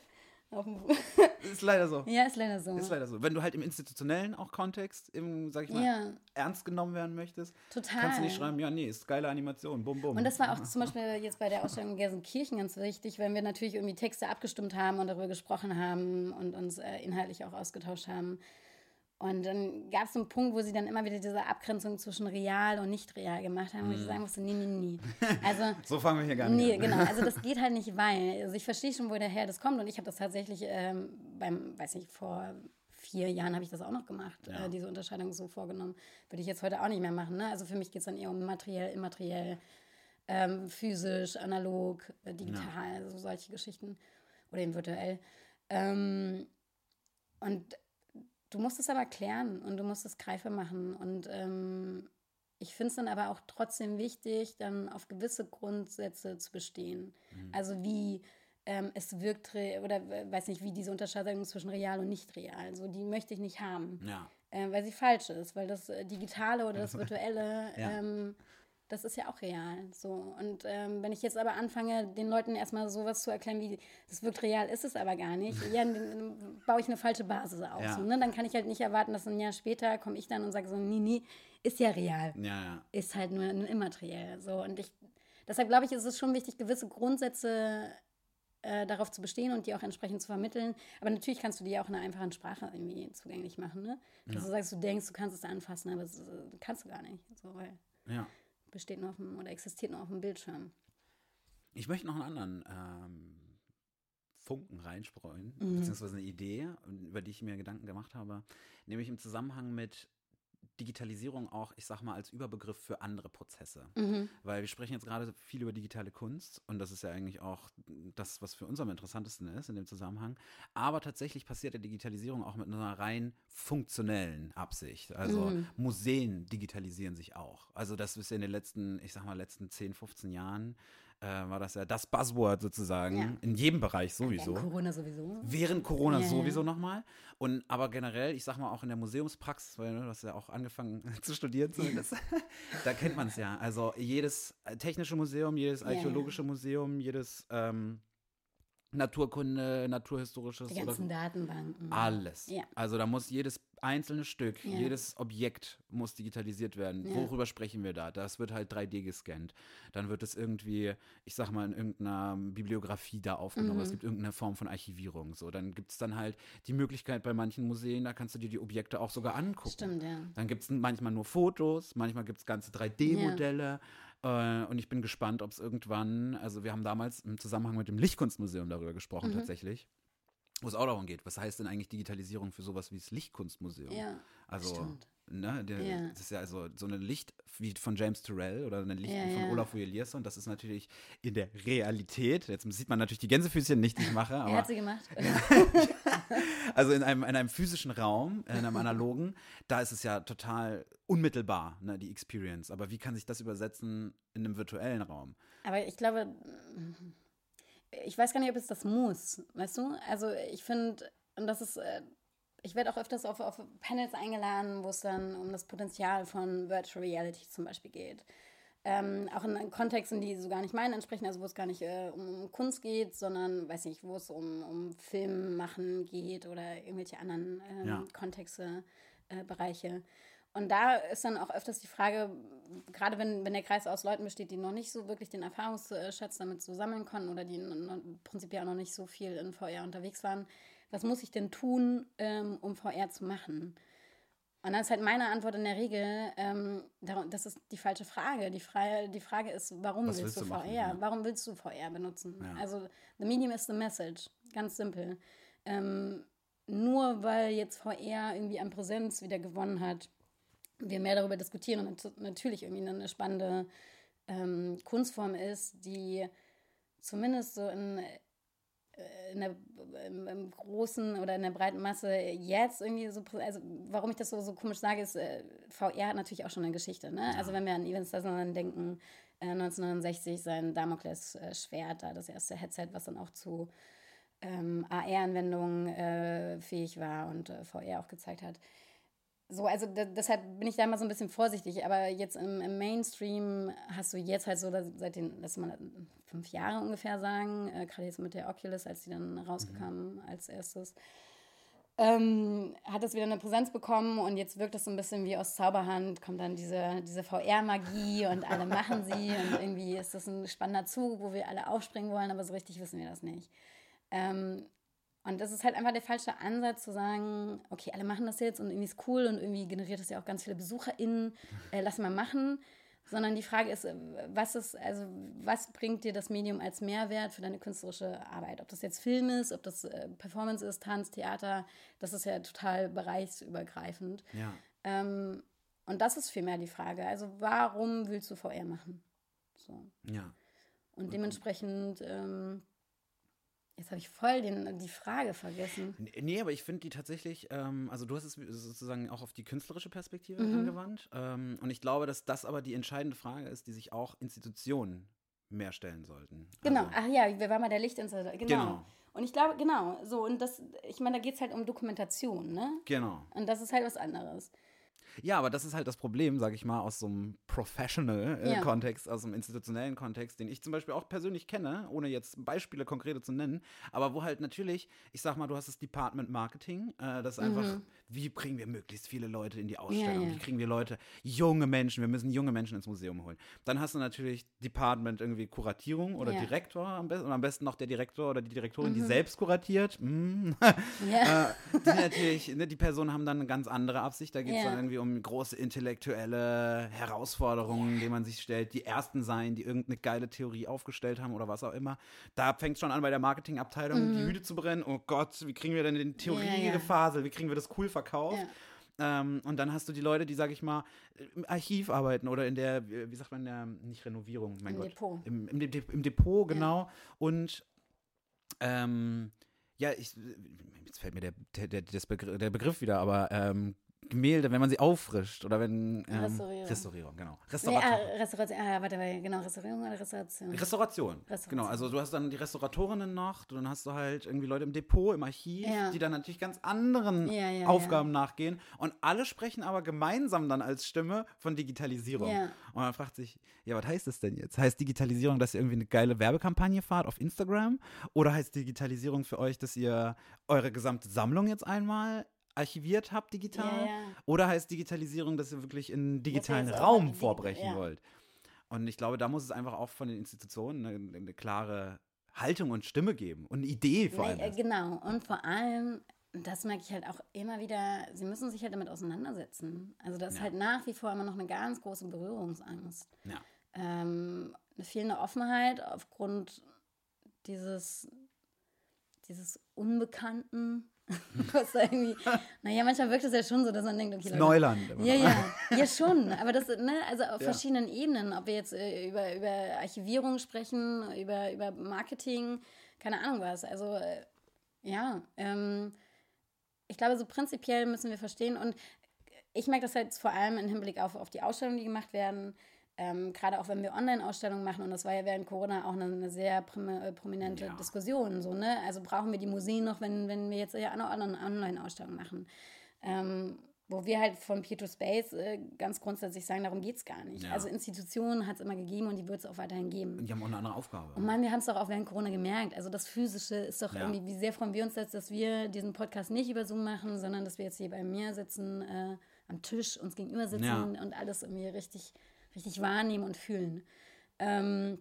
ist leider so. ja, ist leider so. Ist leider so. Wenn du halt im institutionellen auch Kontext, im, sag ich mal, Ja. ernst genommen werden möchtest, Total. kannst du nicht schreiben, ja, nee, ist geile Animation, bum, bum. Und das war auch zum Beispiel jetzt bei der Ausstellung in Gelsenkirchen ganz wichtig, wenn wir natürlich irgendwie Texte abgestimmt haben und darüber gesprochen haben und uns äh, inhaltlich auch ausgetauscht haben. Und dann gab es so einen Punkt, wo sie dann immer wieder diese Abgrenzung zwischen real und nicht real gemacht haben, wo ich sagen musste, nee, nee, nee. Also, so fangen wir hier gar nicht nee, an. genau. Also das geht halt nicht, weil. Also ich verstehe schon, woher das kommt. Und ich habe das tatsächlich ähm, beim, weiß nicht, vor vier Jahren habe ich das auch noch gemacht, Ja. äh, diese Unterscheidung so vorgenommen. Würde ich jetzt heute auch nicht mehr machen. Ne? Also für mich geht es dann eher um materiell, immateriell, ähm, physisch, analog, äh, digital, so solche Geschichten. Oder eben virtuell. Ähm, und du musst es aber klären und du musst es greifbar machen. Und ähm, ich finde es dann aber auch trotzdem wichtig, dann auf gewisse Grundsätze zu bestehen. Also wie ähm, es wirkt oder weiß nicht, wie diese Unterscheidung zwischen real und nicht real. So, die möchte ich nicht haben, Ja, äh, weil sie falsch ist, weil das äh, Digitale oder das Virtuelle, Ja. ähm, das ist ja auch real. So. Und ähm, wenn ich jetzt aber anfange, den Leuten erstmal sowas zu erklären, wie das wirkt real, ist es aber gar nicht, ja, dann, baue ich eine falsche Basis auf. Ja. So, ne? Dann kann ich halt nicht erwarten, dass ein Jahr später komme ich dann und sage so, nee, nee, ist ja real ja, ja. ist halt nur, immateriell. So. Und ich, deshalb glaube ich, ist es schon wichtig, gewisse Grundsätze äh, darauf zu bestehen und die auch entsprechend zu vermitteln. Aber natürlich kannst du die auch in einer einfachen Sprache irgendwie zugänglich machen. Ne? Dass du sagst, du denkst, du kannst es anfassen, aber das äh, kannst du gar nicht. So, weil ja. Besteht nur auf dem, oder existiert nur auf dem Bildschirm. Ich möchte noch einen anderen ähm, Funken reinstreuen, mhm. beziehungsweise eine Idee, über die ich mir Gedanken gemacht habe, nämlich im Zusammenhang mit Digitalisierung auch, ich sag mal, als Überbegriff für andere Prozesse. Mhm. Weil wir sprechen jetzt gerade viel über digitale Kunst und das ist ja eigentlich auch das, was für uns am interessantesten ist in dem Zusammenhang. Aber tatsächlich passiert der Digitalisierung auch mit einer rein funktionellen Absicht. Also mhm. Museen digitalisieren sich auch. Also das ist in den letzten, ich sag mal, letzten 10, 15 Jahren äh, war das ja das Buzzword sozusagen ja. in jedem Bereich sowieso. Während Corona sowieso. Während Corona ja, sowieso ja. nochmal. Und aber generell, ich sag mal auch in der Museumspraxis, weil ne, du hast ja auch angefangen zu studieren, so, das, da kennt man es ja. Also jedes technische Museum, jedes archäologische Museum, jedes ähm, Naturkunde, naturhistorisches. Die ganzen oder, Datenbanken. Alles. Also da muss jedes einzelne Stück, ja. jedes Objekt muss digitalisiert werden. Ja. Worüber sprechen wir da? Das wird halt 3D gescannt. Dann wird es irgendwie, ich sag mal, in irgendeiner Bibliografie da aufgenommen. Mhm. Es gibt irgendeine Form von Archivierung. So, dann gibt es dann halt die Möglichkeit bei manchen Museen, da kannst du dir die Objekte auch sogar angucken. Stimmt, ja. Dann gibt es manchmal nur Fotos, manchmal gibt es ganze 3D-Modelle. Äh, und ich bin gespannt, ob es irgendwann, also wir haben damals im Zusammenhang mit dem Lichtkunstmuseum darüber gesprochen, mhm. tatsächlich. Wo es auch darum geht, was heißt denn eigentlich Digitalisierung für sowas wie das Lichtkunstmuseum? Ja, also, stimmt. Ne, der, ja. Das ist ja also so ein Licht wie von James Turrell oder ein Licht ja, von ja. Olaf Eliasson. Das ist natürlich in der Realität. Jetzt sieht man natürlich die Gänsefüßchen nicht, die ich mache. Aber, er hat sie gemacht. also in einem, in einem physischen Raum, in einem analogen, da ist es ja total unmittelbar, ne, die Experience. Aber wie kann sich das übersetzen in einem virtuellen Raum? Aber ich glaube, ich weiß gar nicht, ob es das muss, weißt du? Also ich finde, und das ist, äh, ich werde auch öfters auf, auf Panels eingeladen, wo es dann um das Potenzial von Virtual Reality zum Beispiel geht. Ähm, auch in Kontexten, die so gar nicht meinen entsprechen, also wo es gar nicht äh, um, um, Kunst geht, sondern, weiß nicht, wo es um, um Film machen geht oder irgendwelche anderen ähm, ja. Kontexte, äh, Bereiche. Und da ist dann auch öfters die Frage, gerade wenn, wenn der Kreis aus Leuten besteht, die noch nicht so wirklich den Erfahrungsschatz damit so sammeln konnten oder die prinzipiell auch noch nicht so viel in VR unterwegs waren, was muss ich denn tun, ähm, um VR zu machen? Und dann ist halt meine Antwort in der Regel, ähm, das ist die falsche Frage. Die, Frage. die Frage ist, warum willst, willst, du, VR? ja. Warum willst du VR benutzen? Ja. Also, the medium is the message. Ganz simpel. Ähm, nur weil jetzt VR irgendwie an Präsenz wieder gewonnen hat, wir mehr darüber diskutieren und natürlich irgendwie eine spannende ähm, Kunstform ist, die zumindest so in, äh, in der, im, großen oder in der breiten Masse jetzt irgendwie so, also warum ich das so, so komisch sage, ist, äh, VR hat natürlich auch schon eine Geschichte. Ne? Ja. Also wenn wir an Evans Sutherland denken, äh, 1969 sein Damokles-Schwert, da das erste Headset, was dann auch zu ähm, AR-Anwendungen äh, fähig war und äh, VR auch gezeigt hat so, also deshalb bin ich da immer so ein bisschen vorsichtig. Aber jetzt im, im Mainstream hast du jetzt halt so seit den, lass mal fünf Jahre ungefähr sagen, äh, gerade jetzt mit der Oculus, als die dann rauskam mhm. als erstes, ähm, hat das wieder eine Präsenz bekommen und jetzt wirkt das so ein bisschen wie aus Zauberhand, kommt dann diese, diese VR-Magie und alle machen sie und irgendwie ist das ein spannender Zug, wo wir alle aufspringen wollen, aber so richtig wissen wir das nicht. Ähm, und das ist halt einfach der falsche Ansatz zu sagen, okay, alle machen das jetzt und irgendwie ist cool und irgendwie generiert das ja auch ganz viele BesucherInnen, äh, lass mal machen. Sondern die Frage ist, äh, was ist, also was bringt dir das Medium als Mehrwert für deine künstlerische Arbeit? Ob das jetzt Film ist, ob das äh, Performance ist, Tanz, Theater, das ist ja total bereichsübergreifend. Ja. Ähm, und das ist vielmehr die Frage. Also warum willst du VR machen? So. Ja. Und dementsprechend ähm, Jetzt habe ich voll den, die Frage vergessen. Nee, aber ich finde die tatsächlich, ähm, also du hast es sozusagen auch auf die künstlerische Perspektive mhm. angewandt. Ähm, und ich glaube, dass das aber die entscheidende Frage ist, die sich auch Institutionen mehr stellen sollten. Genau, also, ach ja, wir waren mal der Lichtinstallateur. Genau. genau. Und ich glaube, genau, so, und das, ich meine, da geht es halt um Dokumentation, ne? Genau. Und das ist halt was anderes. Ja, aber das ist halt das Problem, sage ich mal, aus so einem Professional-Kontext, äh, ja. aus einem institutionellen Kontext, den ich zum Beispiel auch persönlich kenne, ohne jetzt Beispiele konkrete zu nennen, aber wo halt natürlich, ich sag mal, du hast das Department Marketing, äh, das ist einfach, mhm. Wie bringen wir möglichst viele Leute in die Ausstellung, ja, ja. wie kriegen wir Leute, junge Menschen, wir müssen junge Menschen ins Museum holen. Dann hast du natürlich Department irgendwie Kuratierung oder Direktor am besten, und am besten noch der Direktor oder die Direktorin, mhm. die selbst kuratiert. Mm. äh, die natürlich, ne, die Personen haben dann eine ganz andere Absicht, da geht es dann irgendwie um große intellektuelle Herausforderungen, denen man sich stellt, die Ersten sein, die irgendeine geile Theorie aufgestellt haben oder was auch immer. Da fängt es schon an bei der Marketingabteilung, die Hüte zu brennen. Oh Gott, wie kriegen wir denn den Theoriegefasel? Wie kriegen wir das cool verkauft? Ähm, und dann hast du die Leute, die, sag ich mal, im Archiv arbeiten oder in der, wie sagt man, der, nicht Renovierung, mein Im Gott. Depot. Im, im, im Depot, genau. Und ähm, ja, ich, jetzt fällt mir der, der, der, das Begr der Begriff wieder, aber ähm, Gemälde, wenn man sie auffrischt oder wenn. Ähm, Restaurierung. Restaurierung, genau. Nee, Restauration. ah, Restauration, ah, warte, warte, genau, Restaurierung oder Restauration? Restauration. Restauration. Genau, also du hast dann die Restauratorinnen noch, dann hast du halt irgendwie Leute im Depot, im Archiv, Ja. die dann natürlich ganz anderen Ja, ja, Aufgaben nachgehen. Und alle sprechen aber gemeinsam dann als Stimme von Digitalisierung. Und man fragt sich, ja, was heißt das denn jetzt? Heißt Digitalisierung, dass ihr irgendwie eine geile Werbekampagne fahrt auf Instagram? Oder heißt Digitalisierung für euch, dass ihr eure gesamte Sammlung jetzt einmal archiviert habt digital? Ja. Oder heißt Digitalisierung, dass ihr wirklich in einen digitalen Raum vorbrechen wollt? Und ich glaube, da muss es einfach auch von den Institutionen eine, eine klare Haltung und Stimme geben und eine Idee vor Nee, allem. äh, genau. Und vor allem, das merke ich halt auch immer wieder, sie müssen sich halt damit auseinandersetzen. Also da ist Ja. halt nach wie vor immer noch eine ganz große Berührungsangst. ja. Ähm, eine fehlende Offenheit aufgrund dieses, dieses Unbekannten. Was da irgendwie, naja, manchmal wirkt es ja schon so, dass man denkt, okay, Leute, Neuland. immer ja, ja, ja schon. Aber das, ne, also auf Ja. verschiedenen Ebenen, ob wir jetzt äh, über, über Archivierung sprechen, über, über Marketing, keine Ahnung was. Also äh, ja, ähm, ich glaube, so prinzipiell müssen wir verstehen und ich merke das jetzt vor allem im Hinblick auf, auf die Ausstellungen, die gemacht werden. Ähm, Gerade auch wenn wir Online-Ausstellungen machen, und das war ja während Corona auch eine, eine sehr äh, prominente Ja. Diskussion. So, ne? Also brauchen wir die Museen noch, wenn, wenn wir jetzt ja eine Online- Online-Ausstellung machen. Ähm, wo wir halt von Peer to Space äh, ganz grundsätzlich sagen, darum geht es gar nicht. Ja. Also Institutionen hat es immer gegeben und die wird es auch weiterhin geben. Die haben auch eine andere Aufgabe. Und Mann, wir haben es doch auch während Corona gemerkt. Also das Physische ist doch Ja. irgendwie, wie sehr freuen wir uns jetzt, dass wir diesen Podcast nicht über Zoom machen, sondern dass wir jetzt hier bei mir sitzen, äh, am Tisch, uns gegenüber sitzen Ja. und alles irgendwie richtig, richtig wahrnehmen und fühlen. Ähm,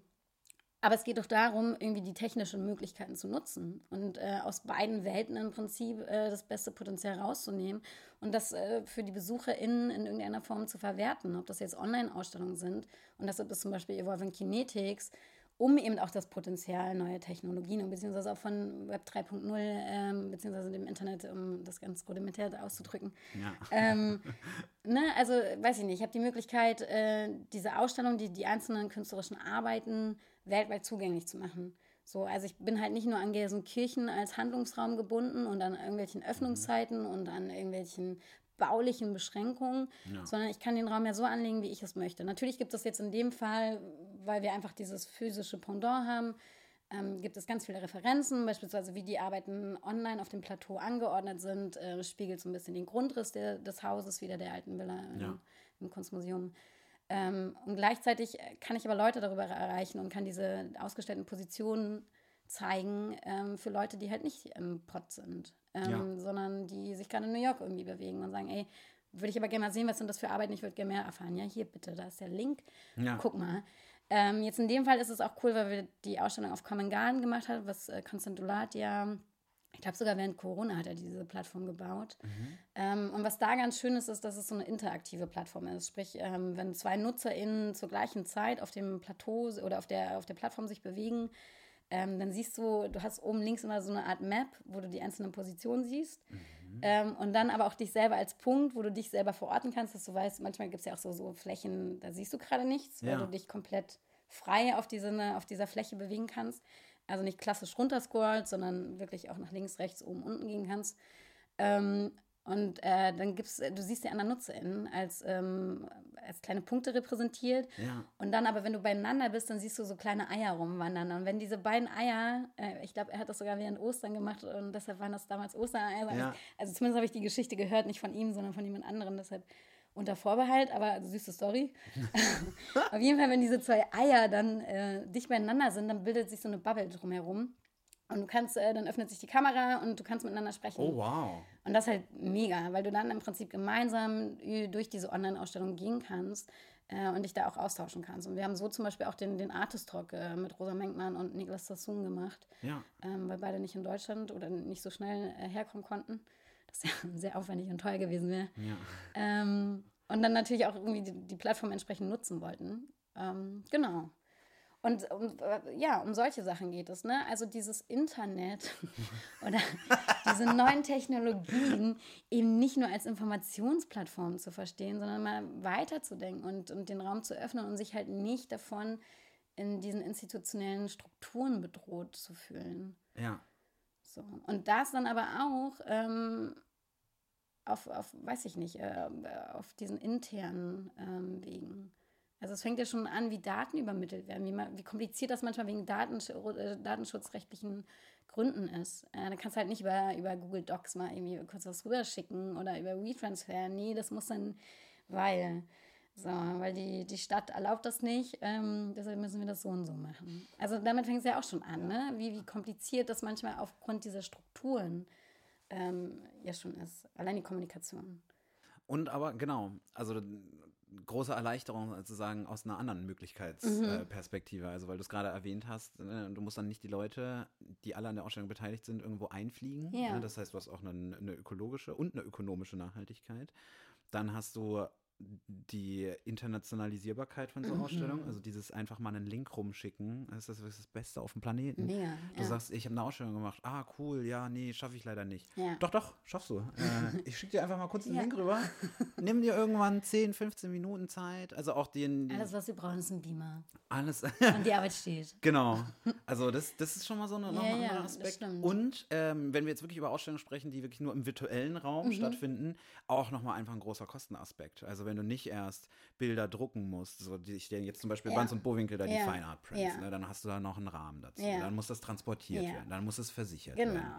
aber es geht doch darum, irgendwie die technischen Möglichkeiten zu nutzen und äh, aus beiden Welten im Prinzip äh, das beste Potenzial rauszunehmen und das äh, für die BesucherInnen in irgendeiner Form zu verwerten, ob das jetzt Online-Ausstellungen sind und deshalb ist zum Beispiel Evolving Kinetics, um eben auch das Potenzial neuer Technologien und beziehungsweise auch von Web 3.0 ähm, beziehungsweise dem Internet, um das ganz rudimentär auszudrücken, Ja. ähm, ne, also weiß ich nicht, ich habe die Möglichkeit, äh, diese Ausstellung, die, die einzelnen künstlerischen Arbeiten weltweit zugänglich zu machen. So, also ich bin halt nicht nur an Gelsenkirchen als Handlungsraum gebunden und an irgendwelchen Öffnungszeiten und an irgendwelchen baulichen Beschränkungen, Ja. sondern ich kann den Raum ja so anlegen, wie ich es möchte. Natürlich gibt es jetzt in dem Fall, weil wir einfach dieses physische Pendant haben, ähm, gibt es ganz viele Referenzen, beispielsweise wie die Arbeiten online auf dem Plateau angeordnet sind, äh, spiegelt so ein bisschen den Grundriss der, des Hauses wieder, der alten Villa äh, Ja. im Kunstmuseum. Ähm, und gleichzeitig äh, kann ich aber Leute darüber erreichen und kann diese ausgestellten Positionen zeigen ähm, für Leute, die halt nicht im Pott sind, ähm, Ja. sondern die sich gerade in New York irgendwie bewegen und sagen, ey, würde ich aber gerne mal sehen, was sind das für Arbeiten, ich würde gerne mehr erfahren. Ja, hier bitte, da ist der Link. Ja. Guck mal. Ähm, jetzt in dem Fall ist es auch cool, weil wir die Ausstellung auf Common Garden gemacht haben, was äh, Constant Dulat ja, ich glaube sogar während Corona hat er diese Plattform gebaut. Ähm, und was da ganz schön ist, ist, dass es so eine interaktive Plattform ist. Sprich, ähm, wenn zwei NutzerInnen zur gleichen Zeit auf dem Plateau oder auf der, auf der Plattform sich bewegen, ähm, dann siehst du, du hast oben links immer so eine Art Map, wo du die einzelnen Positionen siehst. Ähm, und dann aber auch dich selber als Punkt, wo du dich selber verorten kannst, dass du weißt, manchmal gibt es ja auch so, so Flächen, da siehst du gerade nichts, weil Ja. du dich komplett frei auf, diese, auf dieser Fläche bewegen kannst. Also nicht klassisch runterscrollt, sondern wirklich auch nach links, rechts, oben, unten gehen kannst. Ähm, und äh, dann gibt's, du siehst die anderen NutzerInnen als, ähm, als kleine Punkte repräsentiert. Ja. Und dann aber, wenn du beieinander bist, dann siehst du so kleine Eier rumwandern. Und wenn diese beiden Eier, äh, ich glaube, er hat das sogar während Ostern gemacht und deshalb waren das damals Ostereier. Ja. Also zumindest habe ich die Geschichte gehört, nicht von ihm, sondern von jemand anderem. Deshalb unter Vorbehalt, aber süße Story. Auf jeden Fall, wenn diese zwei Eier dann äh, dicht beieinander sind, dann bildet sich so eine Bubble drumherum. Und du kannst, äh, dann öffnet sich die Kamera und du kannst miteinander sprechen. Oh, wow. Und das ist halt mega, weil du dann im Prinzip gemeinsam durch diese Online-Ausstellung gehen kannst äh, und dich da auch austauschen kannst. Und wir haben so zum Beispiel auch den, den Artist Talk äh, mit Rosa Menkmann und Niklas Sassoon gemacht, Ja. ähm, weil beide nicht in Deutschland oder nicht so schnell äh, herkommen konnten. Das ja sehr aufwendig und teuer gewesen wäre. Ja. Ähm, Und dann natürlich auch irgendwie die, die Plattform entsprechend nutzen wollten. Ähm, genau. Und um, äh, ja, um solche Sachen geht es. Ne? Also dieses Internet oder diese neuen Technologien eben nicht nur als Informationsplattform zu verstehen, sondern mal weiterzudenken und, und den Raum zu öffnen und sich halt nicht davon in diesen institutionellen Strukturen bedroht zu fühlen. Ja. So. Und das dann aber auch ähm, auf, auf, weiß ich nicht, äh, auf diesen internen ähm, Wegen. Also es fängt ja schon an, wie Daten übermittelt werden, wie, man, wie kompliziert das manchmal wegen Datensch äh, datenschutzrechtlichen Gründen ist. Äh, da kannst du halt nicht über, über Google Docs mal irgendwie kurz was rüberschicken oder über WeTransfer. Nee, das muss dann, weil, so, weil die, die Stadt erlaubt das nicht, ähm, deshalb müssen wir das so und so machen. Also damit fängt es ja auch schon an, ne? wie, wie kompliziert das manchmal aufgrund dieser Strukturen ähm, ja schon ist. Allein die Kommunikation. Und aber genau, also große Erleichterung sozusagen aus einer anderen Möglichkeitsperspektive. Mhm. Äh, also weil du es gerade erwähnt hast, äh, du musst dann nicht die Leute, die alle an der Ausstellung beteiligt sind, irgendwo einfliegen. Ja. Ne? Das heißt, du hast auch eine, eine ökologische und eine ökonomische Nachhaltigkeit. Dann hast du die Internationalisierbarkeit von so mhm. Ausstellungen, also dieses einfach mal einen Link rumschicken, das ist das, Beste auf dem Planeten. Mega, du ja. sagst, ich habe eine Ausstellung gemacht, ah cool, ja, nee, schaffe ich leider nicht. Ja. Doch, doch, schaffst du. äh, ich schicke dir einfach mal kurz einen ja. Link rüber. Nimm dir irgendwann 10, 15 Minuten Zeit, also auch den... Alles, was wir brauchen, ist ein Beamer. Alles. Und die Arbeit steht. Genau. Also das, das ist schon mal so eine, ein anderer Aspekt. Und ähm, wenn wir jetzt wirklich über Ausstellungen sprechen, die wirklich nur im virtuellen Raum mhm. stattfinden, auch nochmal einfach ein großer Kostenaspekt. Also wenn du nicht erst Bilder drucken musst, so die ich jetzt zum Beispiel ja. Banz und Bowinkel da die Fine Art Prints, ja. ne, dann hast du da noch einen Rahmen dazu. Ja. Dann muss das transportiert werden, dann muss es versichert genau. werden.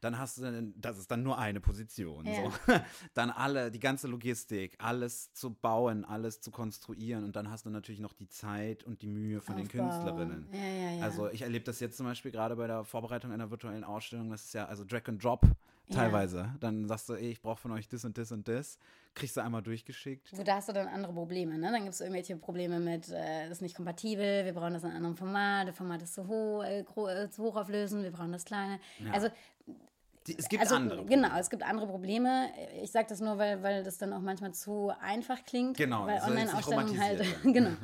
Dann hast du, das ist dann nur eine Position. So. Dann alle, die ganze Logistik, alles zu bauen, alles zu konstruieren und dann hast du natürlich noch die Zeit und die Mühe von Aufbau. den Künstlerinnen. Also ich erlebe das jetzt zum Beispiel gerade bei der Vorbereitung einer virtuellen Ausstellung, das ist ja also Drag and Drop teilweise. Ja. Dann sagst du, ey, ich brauche von euch das und das und das. Kriegst du einmal durchgeschickt. Wo da hast du dann andere Probleme, ne? Dann gibt es irgendwelche Probleme mit, äh, das ist nicht kompatibel, wir brauchen das in einem anderen Format, das Format ist zu hoch, äh, äh, zu hoch auflösen, wir brauchen das kleine. Ja. Also die, es gibt also, andere. Probleme. Genau, es gibt andere Probleme. Ich sage das nur, weil, weil das dann auch manchmal zu einfach klingt. Genau, weil Online-Ausstellungen halt. genau.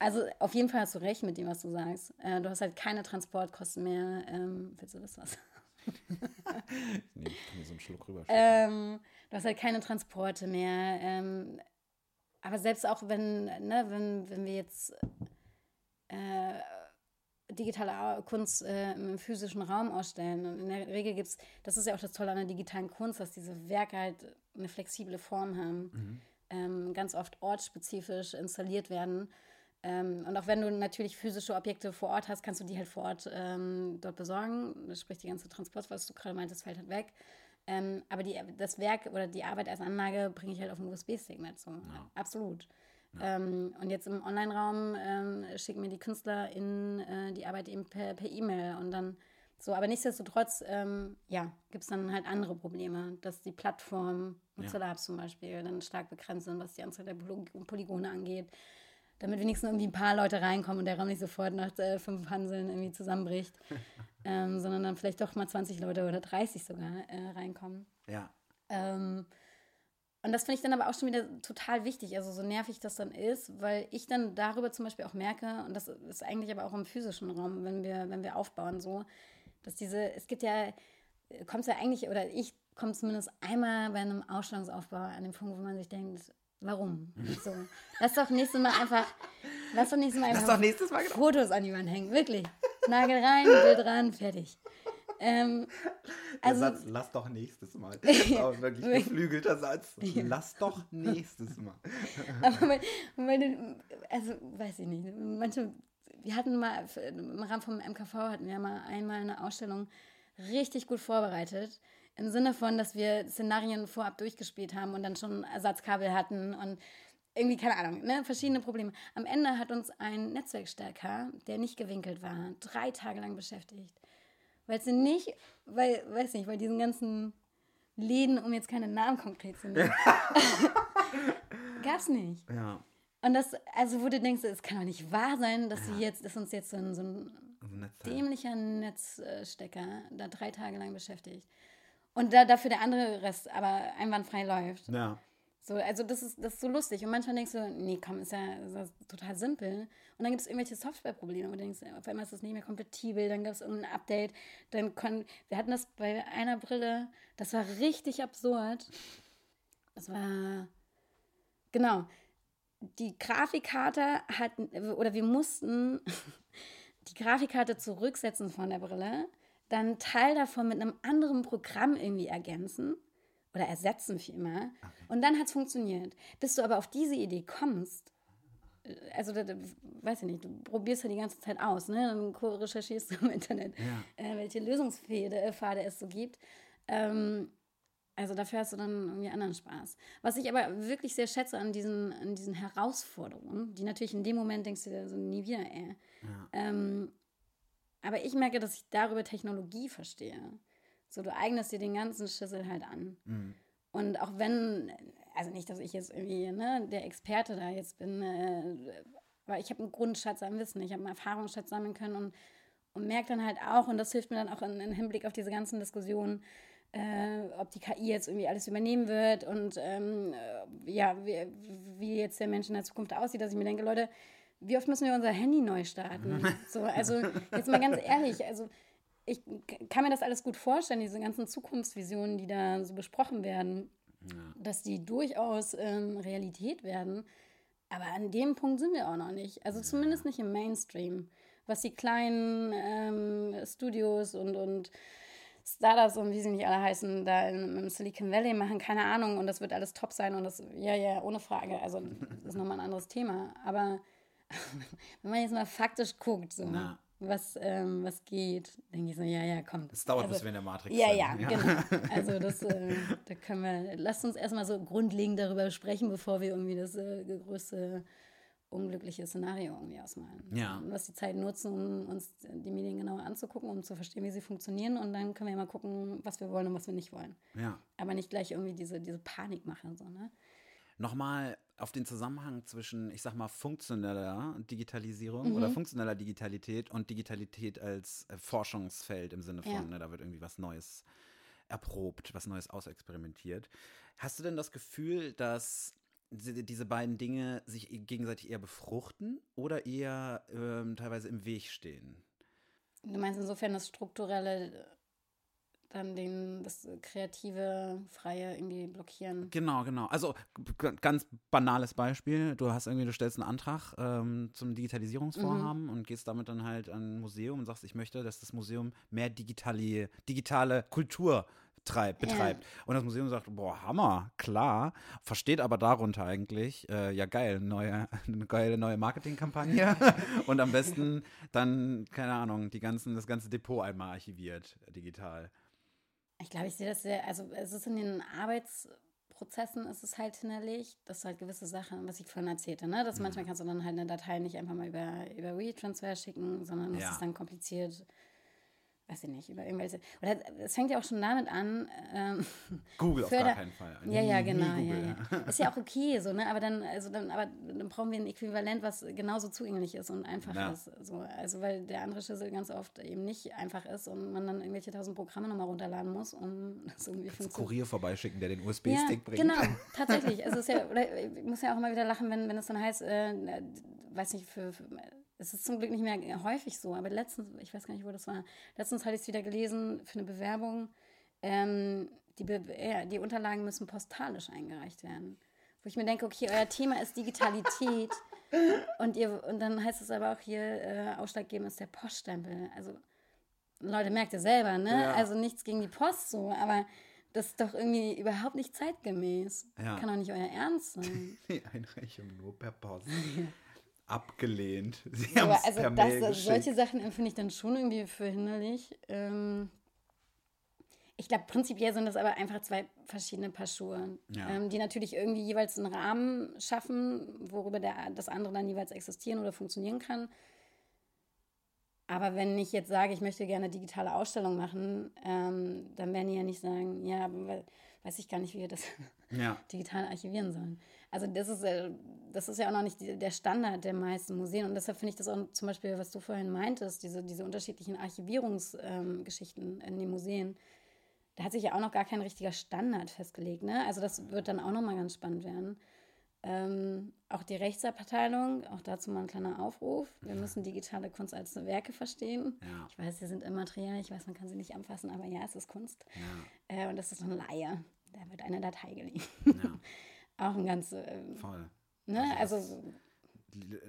Also auf jeden Fall hast du recht mit dem, was du sagst. Äh, du hast halt keine Transportkosten mehr. Ähm, willst du das was? nee, ich kann mir so einen Schluck rüber ähm, Du hast halt keine Transporte mehr. Ähm, aber selbst auch wenn, ne, wenn, wenn wir jetzt äh, digitale Kunst äh, im physischen Raum ausstellen. Und in der Regel gibt es, das ist ja auch das Tolle an der digitalen Kunst, dass diese Werke halt eine flexible Form haben, mhm. ähm, ganz oft ortsspezifisch installiert werden. Ähm, und auch wenn du natürlich physische Objekte vor Ort hast, kannst du die halt vor Ort ähm, dort besorgen. Das spricht die ganze Transport, was du gerade meintest, fällt halt weg. Ähm, aber die, das Werk oder die Arbeit als Anlage bringe ich halt auf einen USB-Stick mit. So. Ja. Absolut. Ja. Ähm, und jetzt im Online-Raum ähm, schicken mir die Künstler in äh, die Arbeit eben per E-Mail und dann so, aber nichtsdestotrotz, ähm, ja, gibt es dann halt andere Probleme, dass die Plattform, Mozilla ja. zum Beispiel, dann stark begrenzt sind, was die Anzahl der Polygone angeht damit wenigstens irgendwie ein paar Leute reinkommen und der Raum nicht sofort nach äh, fünf Hanseln irgendwie zusammenbricht, ähm, sondern dann vielleicht doch mal 20 Leute oder 30 sogar äh, reinkommen. Ja. Ähm, und das finde ich dann aber auch schon wieder total wichtig, also so nervig das dann ist, weil ich dann darüber zum Beispiel auch merke, und das ist eigentlich aber auch im physischen Raum, wenn wir, wenn wir aufbauen, so, dass diese, es gibt ja, kommt es ja eigentlich, oder ich komme zumindest einmal bei einem Ausstellungsaufbau an den Punkt, wo man sich denkt, Warum? So. Lass doch nächstes Mal einfach, lass doch nächstes Mal einfach lass doch nächstes Mal genau. Fotos an Wand hängen. Wirklich. Nagel rein, Bild ran, fertig. Ähm, also, Der Satz, lass doch nächstes Mal. Das ist auch wirklich ein geflügelter Satz. Lass doch nächstes Mal. Aber weil, weil, also, weiß ich nicht. Manche, wir hatten mal, im Rahmen vom MKV hatten wir mal einmal eine Ausstellung richtig gut vorbereitet. Im Sinne von, dass wir Szenarien vorab durchgespielt haben und dann schon Ersatzkabel hatten und irgendwie, keine Ahnung, ne, verschiedene Probleme. Am Ende hat uns ein Netzwerkstärker, der nicht gewinkelt war, drei Tage lang beschäftigt. Weil sie nicht, weil, weiß nicht, weil diesen ganzen Läden, um jetzt keine Namen konkret zu nennen, gab's nicht. Ja. Und das, also wo du denkst, es kann doch nicht wahr sein, dass ja. sie jetzt, dass uns jetzt so ein, so ein dämlicher Netzstecker da drei Tage lang beschäftigt. Und da, dafür der andere Rest aber einwandfrei läuft. Ja. So, also das ist, das ist so lustig. Und manchmal denkst du, nee, komm, ist ja, ist ja total simpel. Und dann gibt es irgendwelche Softwareprobleme. Und denkst, auf einmal ist das nicht mehr kompatibel, dann gab es irgendein Update. Dann können, wir hatten das bei einer Brille, das war richtig absurd. Das war, genau, die Grafikkarte hat, oder wir mussten die Grafikkarte zurücksetzen von der Brille, dann Teil davon mit einem anderen Programm irgendwie ergänzen oder ersetzen vielmehr. Okay. Und dann hat es funktioniert. Bis du aber auf diese Idee kommst, äh, also da, da, weiß ich nicht, du probierst ja die ganze Zeit aus, ne? Dann recherchierst du im Internet, ja. äh, welche Lösungspfade äh, es so gibt. Ähm, also dafür hast du dann irgendwie anderen Spaß. Was ich aber wirklich sehr schätze an diesen, an diesen Herausforderungen, die natürlich in dem Moment denkst du dir so nie wieder, ey. Ja. Ähm, aber ich merke, dass ich darüber Technologie verstehe. So, du eignest dir den ganzen Schüssel halt an. Mhm. Und auch wenn, also nicht, dass ich jetzt irgendwie ne, der Experte da jetzt bin, äh, weil ich habe einen Grundschatz an Wissen, ich habe einen Erfahrungsschatz sammeln können und, und merke dann halt auch, und das hilft mir dann auch im Hinblick auf diese ganzen Diskussionen, äh, ob die KI jetzt irgendwie alles übernehmen wird und ähm, ja, wie, wie, jetzt der Mensch in der Zukunft aussieht, dass ich mir denke, Leute, wie oft müssen wir unser Handy neu starten? So, also jetzt mal ganz ehrlich, also ich kann mir das alles gut vorstellen, diese ganzen Zukunftsvisionen, die da so besprochen werden, ja. dass die durchaus ähm, Realität werden. Aber an dem Punkt sind wir auch noch nicht. Also zumindest nicht im Mainstream. Was die kleinen ähm, Studios und, und Startups und wie sie nicht alle heißen, da im Silicon Valley machen, keine Ahnung. Und das wird alles top sein und das, ja, ja, ohne Frage. Also, das ist nochmal ein anderes Thema. Aber wenn man jetzt mal faktisch guckt, so. Na was, ähm, was geht, denke ich so, ja, ja, komm. Es dauert, also, bis wir in der Matrix ja, sind. Ja, ja, genau. Also das, äh, da können wir, lasst uns erstmal so grundlegend darüber sprechen, bevor wir irgendwie das äh, größte unglückliche Szenario irgendwie ausmalen. Ja. Und was die Zeit nutzen, um uns die Medien genauer anzugucken, um zu verstehen, wie sie funktionieren. Und dann können wir mal gucken, was wir wollen und was wir nicht wollen. Ja. Aber nicht gleich irgendwie diese, diese Panik machen. So, ne? Nochmal auf den Zusammenhang zwischen, ich sag mal, funktioneller Digitalisierung mhm. oder funktioneller Digitalität und Digitalität als äh, Forschungsfeld im Sinne von, ja. ne, da wird irgendwie was Neues erprobt, was Neues ausexperimentiert. Hast du denn das Gefühl, dass diese beiden Dinge sich gegenseitig eher befruchten oder eher ähm, teilweise im Weg stehen? Du meinst insofern das strukturelle dann den, das kreative, freie irgendwie blockieren. Genau, genau. Also ganz banales Beispiel. Du hast irgendwie, du stellst einen Antrag ähm, zum Digitalisierungsvorhaben mhm. und gehst damit dann halt an ein Museum und sagst, ich möchte, dass das Museum mehr digitale, digitale Kultur treibt, betreibt. Ja. Und das Museum sagt, boah, Hammer, klar, versteht aber darunter eigentlich, äh, ja geil, neue, eine geile neue Marketingkampagne und am besten dann, keine Ahnung, die ganzen, das ganze Depot einmal archiviert, digital. Ich glaube, ich sehe das sehr, also es ist in den Arbeitsprozessen ist es halt hinderlich, dass halt gewisse Sachen, was ich vorhin erzählte, ne, dass mhm. manchmal kannst du dann halt eine Datei nicht einfach mal über, über WeTransfer schicken, sondern ja. es ist dann kompliziert weiß ich nicht, über irgendwelche. Oder es fängt ja auch schon damit an. Ähm, Google auf gar keinen Fall. Ja, ja, genau. Ja, ja. Ist ja auch okay, so, ne? Aber dann, also dann, aber dann brauchen wir ein Äquivalent, was genauso zugänglich ist und einfach ja. ist. So. Also weil der andere Schlüssel ganz oft eben nicht einfach ist und man dann irgendwelche tausend Programme nochmal runterladen muss, um das irgendwie zu Kurier vorbeischicken, der den USB-Stick bringt. Genau, tatsächlich. Also es ist ja, oder ich muss ja auch immer wieder lachen, wenn, wenn es dann heißt, äh, weiß nicht, für, für es ist zum Glück nicht mehr häufig so, aber letztens, ich weiß gar nicht, wo das war, letztens hatte ich es wieder gelesen für eine Bewerbung, ähm, die, Be ja, die Unterlagen müssen postalisch eingereicht werden. Wo ich mir denke, okay, euer Thema ist Digitalität und, ihr, und dann heißt es aber auch hier, äh, ausschlaggebend ist der Poststempel. Also, Leute, merkt ihr selber, ne? Ja. Also nichts gegen die Post so, aber das ist doch irgendwie überhaupt nicht zeitgemäß. Ja. Kann doch nicht euer Ernst sein. Die Einreichung nur per Post. abgelehnt. Sie so, also per das, Mail solche Sachen empfinde ich dann schon irgendwie für hinderlich. Ähm, ich glaube, prinzipiell sind das aber einfach zwei verschiedene Paar Schuhe, ja. ähm, die natürlich irgendwie jeweils einen Rahmen schaffen, worüber der, das andere dann jeweils existieren oder funktionieren kann. Aber wenn ich jetzt sage, ich möchte gerne digitale Ausstellung machen, ähm, dann werden die ja nicht sagen, ja, weiß ich gar nicht, wie wir das ja. digital archivieren sollen. Also das ist, äh, das ist ja auch noch nicht der Standard der meisten Museen. Und deshalb finde ich das auch zum Beispiel, was du vorhin meintest, diese, diese unterschiedlichen Archivierungsgeschichten ähm, in den Museen, da hat sich ja auch noch gar kein richtiger Standard festgelegt. Ne? Also das wird dann auch nochmal ganz spannend werden. Ähm, auch die Rechtsabteilung, auch dazu mal ein kleiner Aufruf. Wir müssen digitale Kunst als Werke verstehen. Ja. Ich weiß, sie sind immateriell, ich weiß, man kann sie nicht anfassen, aber ja, es ist Kunst. Ja. Äh, und das ist eine Laie. Da wird eine Datei geliehen. Ja, auch ein ganz, ähm, voll. ne, Also also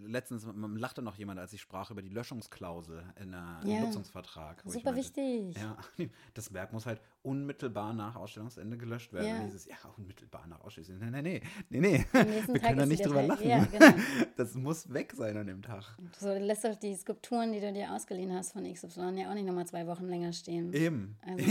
Letztens lachte noch jemand, als ich sprach über die Löschungsklausel in im Ja. Nutzungsvertrag. super meinte, wichtig. Ja, das Werk muss halt unmittelbar nach Ausstellungsende gelöscht werden. Ja. Dieses, ja, unmittelbar nach Ausstellungsende. Nee, nee, nee, nee. Wir Tag können da nicht drüber lachen. Ja, genau. Das muss weg sein an dem Tag. So, lässt doch die Skulpturen, die du dir ausgeliehen hast von XY, ja auch nicht nochmal zwei Wochen länger stehen. Eben. Also,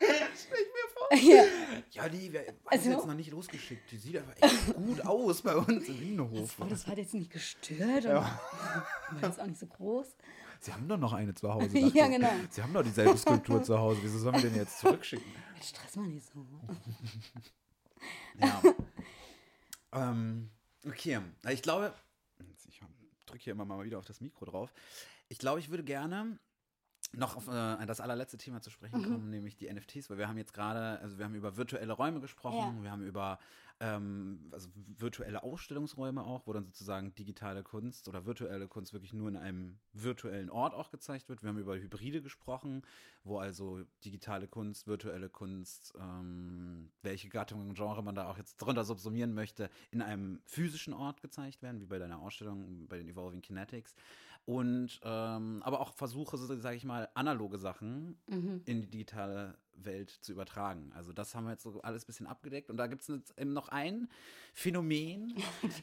Ja, ja, Ja, die wir haben Also- jetzt noch nicht losgeschickt. Die sieht aber echt gut aus bei uns im Wienerhof. oh, das hat jetzt nicht gestört. Und war jetzt auch nicht so groß. Sie haben doch noch eine zu Hause. Ja, ich. genau. Sie haben doch dieselbe Skulptur zu Hause. Wieso sollen wir denn jetzt zurückschicken? Jetzt stress mal nicht so. Ja. ähm, okay, ich glaube, ich drücke hier immer mal wieder auf das Mikro drauf. Ich glaube, ich würde gerne noch auf äh, das allerletzte Thema zu Mhm. sprechen kommen, nämlich die NFTs, weil wir haben jetzt gerade, also wir haben über virtuelle Räume gesprochen, Ja. wir haben über ähm, also virtuelle Ausstellungsräume auch, wo dann sozusagen digitale Kunst oder virtuelle Kunst wirklich nur in einem virtuellen Ort auch gezeigt wird. Wir haben über Hybride gesprochen, wo also digitale Kunst, virtuelle Kunst, ähm, welche Gattungen und Genre man da auch jetzt drunter subsumieren möchte, in einem physischen Ort gezeigt werden, wie bei deiner Ausstellung, bei den Evolving Kinetics. Und ähm, aber auch Versuche, sage ich mal, analoge Sachen Mhm. in die digitale Welt zu übertragen. Also das haben wir jetzt so alles ein bisschen abgedeckt. Und da gibt es eben noch ein Phänomen,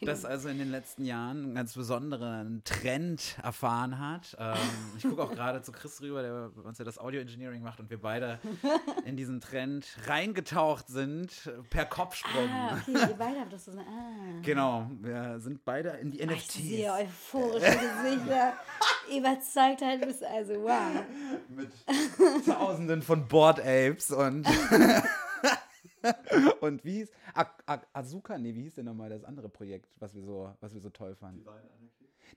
das also in den letzten Jahren einen ganz besonderen Trend erfahren hat. Ähm, ich gucke auch gerade zu Chris rüber, der bei uns ja das Audio Engineering macht und wir beide in diesen Trend reingetaucht sind per Kopfsprung. Ah, okay, ihr beide habt das so. Ah. Genau, wir sind beide in die Ich NFTs. sehe euphorische Gesichter. Überzeugt halt bist also, wow. mit Tausenden von Board Apes und und wie hieß A A Azuka? Nee, wie hieß denn nochmal das andere Projekt, was wir so, was wir so toll fanden?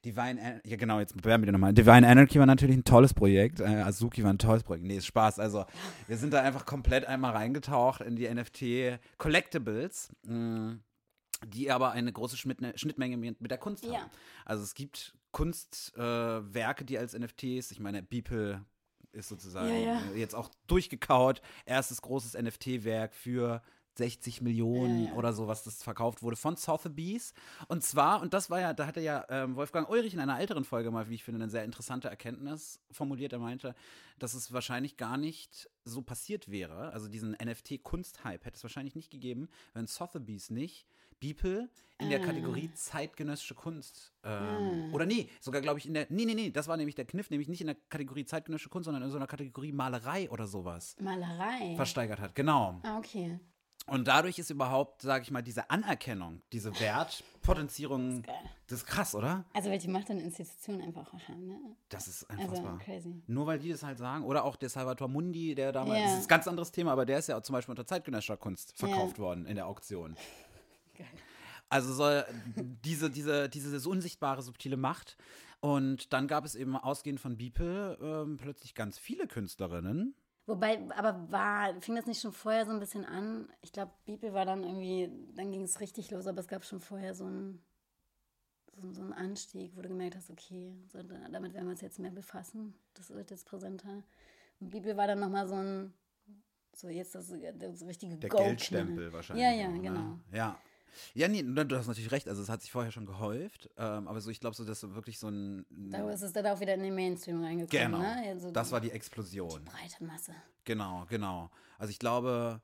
Divine Anarchy. Ja, genau, jetzt bewerben wir nochmal. Divine Anarchy war natürlich ein tolles Projekt. Äh, Azuki war ein tolles Projekt. Nee, ist Spaß. Also, wir sind da einfach komplett einmal reingetaucht in die NFT Collectibles. mh, Die aber eine große Schnittmenge mit der Kunst haben. Ja. Also es gibt Kunstwerke, äh, die als NFTs, ich meine, Beeple ist sozusagen Ja, ja. äh, jetzt auch durchgekaut. Erstes großes NFT-Werk für 60 Millionen Ja, ja. oder so, was das verkauft wurde von Sotheby's. Und zwar, und das war ja, da hatte ja ähm, Wolfgang Ulrich in einer älteren Folge mal, wie ich finde, eine sehr interessante Erkenntnis formuliert. Er meinte, dass es wahrscheinlich gar nicht so passiert wäre. Also diesen NFT-Kunst-Hype hätte es wahrscheinlich nicht gegeben, wenn Sotheby's nicht Beeple in der Ah. Kategorie zeitgenössische Kunst ähm, oder nee, sogar glaube ich in der nee, nee, nee, das war nämlich der Kniff, nämlich nicht in der Kategorie zeitgenössische Kunst, sondern in so einer Kategorie Malerei oder sowas Malerei. versteigert hat. Genau. ah, okay. Und dadurch ist überhaupt, sage ich mal, diese Anerkennung, diese Wertpotenzierung, Geil. das ist krass, oder? Also, welche Macht dann Institutionen einfach auch haben, ne? Das ist Also, unfassbar. crazy. Nur weil die das halt sagen. Oder auch der Salvatore Mundi, der damals, Ja. das ist ein ganz anderes Thema, aber der ist ja auch zum Beispiel unter zeitgenössischer Kunst verkauft worden in der Auktion. Also soll diese, diese, diese unsichtbare, subtile Macht. Und dann gab es eben ausgehend von Beeple ähm, plötzlich ganz viele Künstlerinnen. Wobei, aber war, fing das nicht schon vorher so ein bisschen an? Ich glaube, Bibel war dann irgendwie, dann ging es richtig los, aber es gab schon vorher so einen so, so einen Anstieg, wo du gemerkt hast, okay, so, da- damit werden wir uns jetzt mehr befassen. Das wird jetzt präsenter. Und Bibel war dann nochmal so ein, so jetzt das, das richtige Der. Geldstempel wahrscheinlich. Ja, ja, ne? genau. Ja. Ja, nee, du hast natürlich recht. Also, es hat sich vorher schon gehäuft. Ähm, aber so, ich glaube, so, dass so wirklich so ein. Da ist es dann auch wieder in den Mainstream reingekommen. Genau. Ne? Also Das war die Explosion. breite Masse. Genau, genau. Also ich glaube,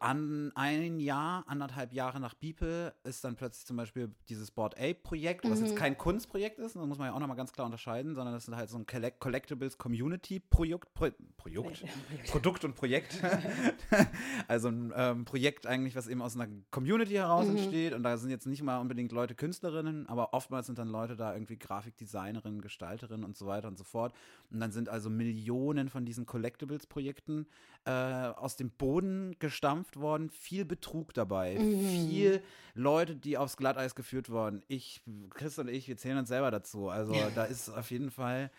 an ein Jahr, anderthalb Jahre nach Beeple ist dann plötzlich zum Beispiel dieses Board Ape-Projekt, was Mhm. jetzt kein Kunstprojekt ist, das muss man ja auch nochmal ganz klar unterscheiden, sondern das ist halt so ein Collect Collectibles Community-Projekt, Pro Projekt, Produkt und Projekt. also ein ähm, Projekt eigentlich, was eben aus einer Community heraus Mhm. entsteht und da sind jetzt nicht mal unbedingt Leute Künstlerinnen, aber oftmals sind dann Leute da irgendwie Grafikdesignerinnen, Gestalterinnen und so weiter und so fort. Und dann sind also Millionen von diesen Collectibles-Projekten äh, aus dem Boden gestampft worden, viel Betrug dabei, viel Leute, die aufs Glatteis geführt wurden. Ich, Chris und ich, wir zählen uns selber dazu. Also da ist auf jeden Fall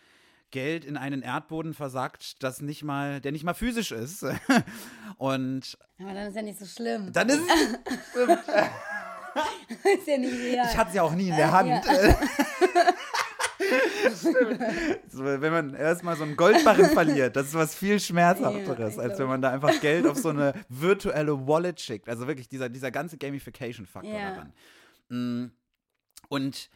Geld in einen Erdboden versackt, das nicht mal, der nicht mal physisch ist. Und Aber dann ist ja nicht so schlimm. dann ist es, ist ja nicht real. ich hatte es ja auch nie in der Hand. Ja. So, wenn man erstmal so einen Goldbarren verliert, das ist was viel schmerzhafteres, Ja, als wenn man da einfach Geld auf so eine virtuelle Wallet schickt. Also wirklich dieser, dieser ganze Gamification-Faktor Ja. daran. Mm. Und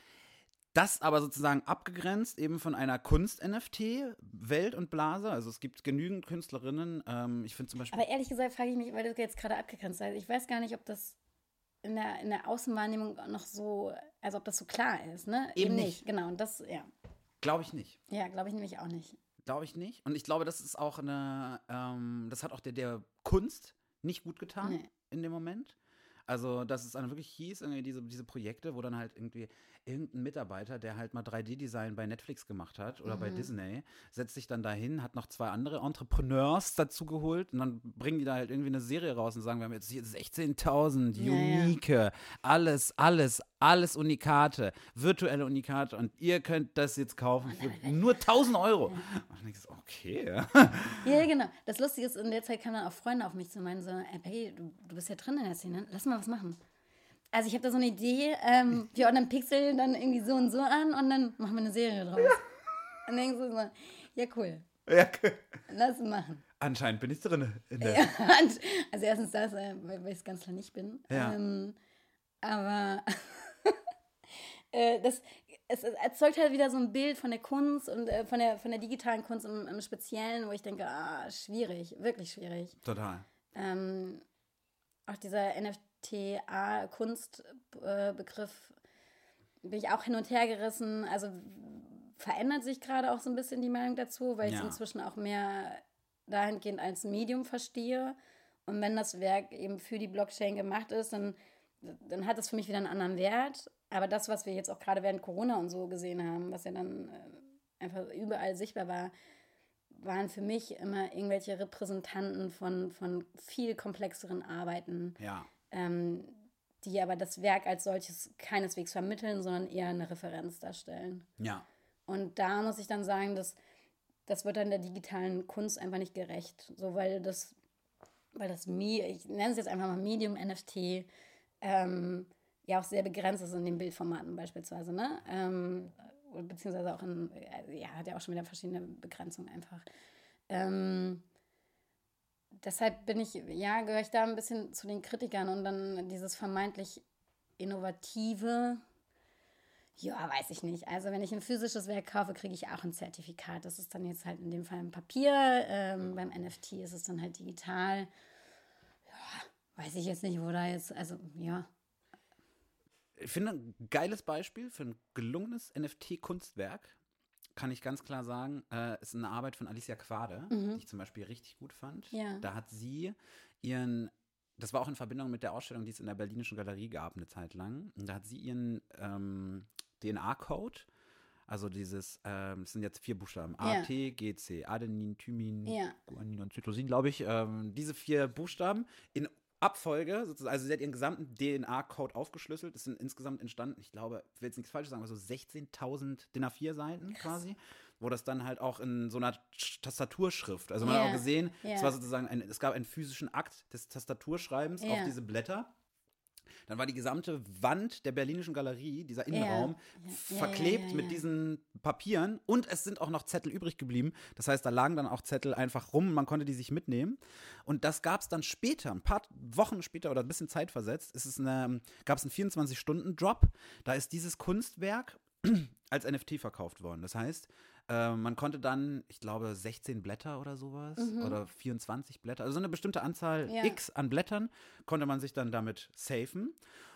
das aber sozusagen abgegrenzt eben von einer Kunst-NFT-Welt und Blase. Also es gibt genügend Künstlerinnen. Ähm, ich finde zum Beispiel. Aber ehrlich gesagt frage ich mich, weil du jetzt gerade abgegrenzt hast, ich weiß gar nicht, ob das in der, in der Außenwahrnehmung noch so, also ob das so klar ist, ne? Eben nicht. Genau, und das, ja. Glaube ich nicht. Ja, glaube ich nämlich auch nicht. Glaube ich nicht. Und ich glaube, das ist auch eine, ähm, das hat auch der, der Kunst nicht gut getan Nee. in dem Moment. Also, dass es dann wirklich hieß, irgendwie diese, diese Projekte, wo dann halt irgendwie irgendein Mitarbeiter, der halt mal 3D-Design bei Netflix gemacht hat oder Mhm. bei Disney, setzt sich dann dahin, hat noch zwei andere Entrepreneurs dazu geholt und dann bringen die da halt irgendwie eine Serie raus und sagen, wir haben jetzt hier 16.000 Ja, ja. unique, alles, alles, alles Unikate, virtuelle Unikate und ihr könnt das jetzt kaufen für nur 1000 Euro. Und denkst du, okay, ja. Ja, genau. Das Lustige ist, in der Zeit kamen dann auch Freunde auf mich zu meinen, so, ey, Peggy, du, du bist ja drin in der Szene, lass mal was machen. Also ich habe da so eine Idee, ähm, wir ordnen Pixel dann irgendwie so und so an und dann machen wir eine Serie draus. Und dann denkst du so, ja cool, ja. lass machen. Anscheinend bin ich drin in der. Und, also erstens das, äh, weil, ich es ganz klar nicht bin. Ja. Ähm, aber äh, das, es, erzeugt halt wieder so ein Bild von der Kunst und äh, von, der, von der digitalen Kunst im, im Speziellen, wo ich denke, ah, schwierig, wirklich schwierig. Total. Ähm, auch dieser NFT-Kunstbegriff bin ich auch hin und her gerissen. Also verändert sich gerade auch so ein bisschen die Meinung dazu, weil ich es Ja. inzwischen auch mehr dahingehend als Medium verstehe. Und wenn das Werk eben für die Blockchain gemacht ist, dann, dann hat es für mich wieder einen anderen Wert. Aber das, was wir jetzt auch gerade während Corona und so gesehen haben, was ja dann äh, einfach überall sichtbar war, waren für mich immer irgendwelche Repräsentanten von, von viel komplexeren Arbeiten, Ja. Ähm, die aber das Werk als solches keineswegs vermitteln, sondern eher eine Referenz darstellen. Ja. Und da muss ich dann sagen, dass das wird dann der digitalen Kunst einfach nicht gerecht. So, weil das, weil das, ich nenne es jetzt einfach mal Medium NFT, ähm, ja auch sehr begrenzt ist in den Bildformaten beispielsweise, ne? Ähm, beziehungsweise auch in, äh, ja, hat ja auch schon wieder verschiedene Begrenzungen einfach. Ähm, deshalb bin ich, ja, gehöre ich da ein bisschen zu den Kritikern und dann dieses vermeintlich innovative, ja, weiß ich nicht. Also wenn ich ein physisches Werk kaufe, kriege ich auch ein Zertifikat. Das ist dann jetzt halt in dem Fall ein Papier. Ähm, beim NFT ist es dann halt digital. Ja, weiß ich jetzt nicht, wo da jetzt, also ja. Ich finde ein geiles Beispiel für ein gelungenes NFT-Kunstwerk, kann ich ganz klar sagen, äh, ist eine Arbeit von Alicia Quade, die ich zum Beispiel richtig gut fand. Ja. Da hat sie ihren, das war auch in Verbindung mit der Ausstellung, die es in der Berlinischen Galerie gab, eine Zeit lang. Und da hat sie ihren ähm, DNA-Code, also dieses, ähm, es sind jetzt vier Buchstaben, A. T, G, C, Adenin, Thymin, Ja. Guanin und Zytosin, glaube ich, ähm, diese vier Buchstaben in Abfolge, sozusagen, also sie hat ihren gesamten DNA-Code aufgeschlüsselt. Es sind insgesamt entstanden, ich glaube, ich will jetzt nichts Falsches sagen, aber so 16.000 DIN A4-Seiten quasi, wo das dann halt auch in so einer Sch- Tastaturschrift, also man hat Ja, auch gesehen, es ja. war sozusagen, ein, es gab einen physischen Akt des Tastaturschreibens auf Ja. diese Blätter. Dann war die gesamte Wand der Berlinischen Galerie, dieser Innenraum, Ja, verklebt ja, mit diesen Papieren und es sind auch noch Zettel übrig geblieben. Das heißt, da lagen dann auch Zettel einfach rum, man konnte die sich mitnehmen. Und das gab es dann später, ein paar Wochen später oder ein bisschen Zeit versetzt, ist es eine, gab es einen 24-Stunden-Drop. Da ist dieses Kunstwerk als NFT verkauft worden. Das heißt, äh, man konnte dann, ich glaube, 16 Blätter oder sowas oder 24 Blätter, also so eine bestimmte Anzahl Mhm. Ja. X an Blättern, konnte man sich dann damit safen.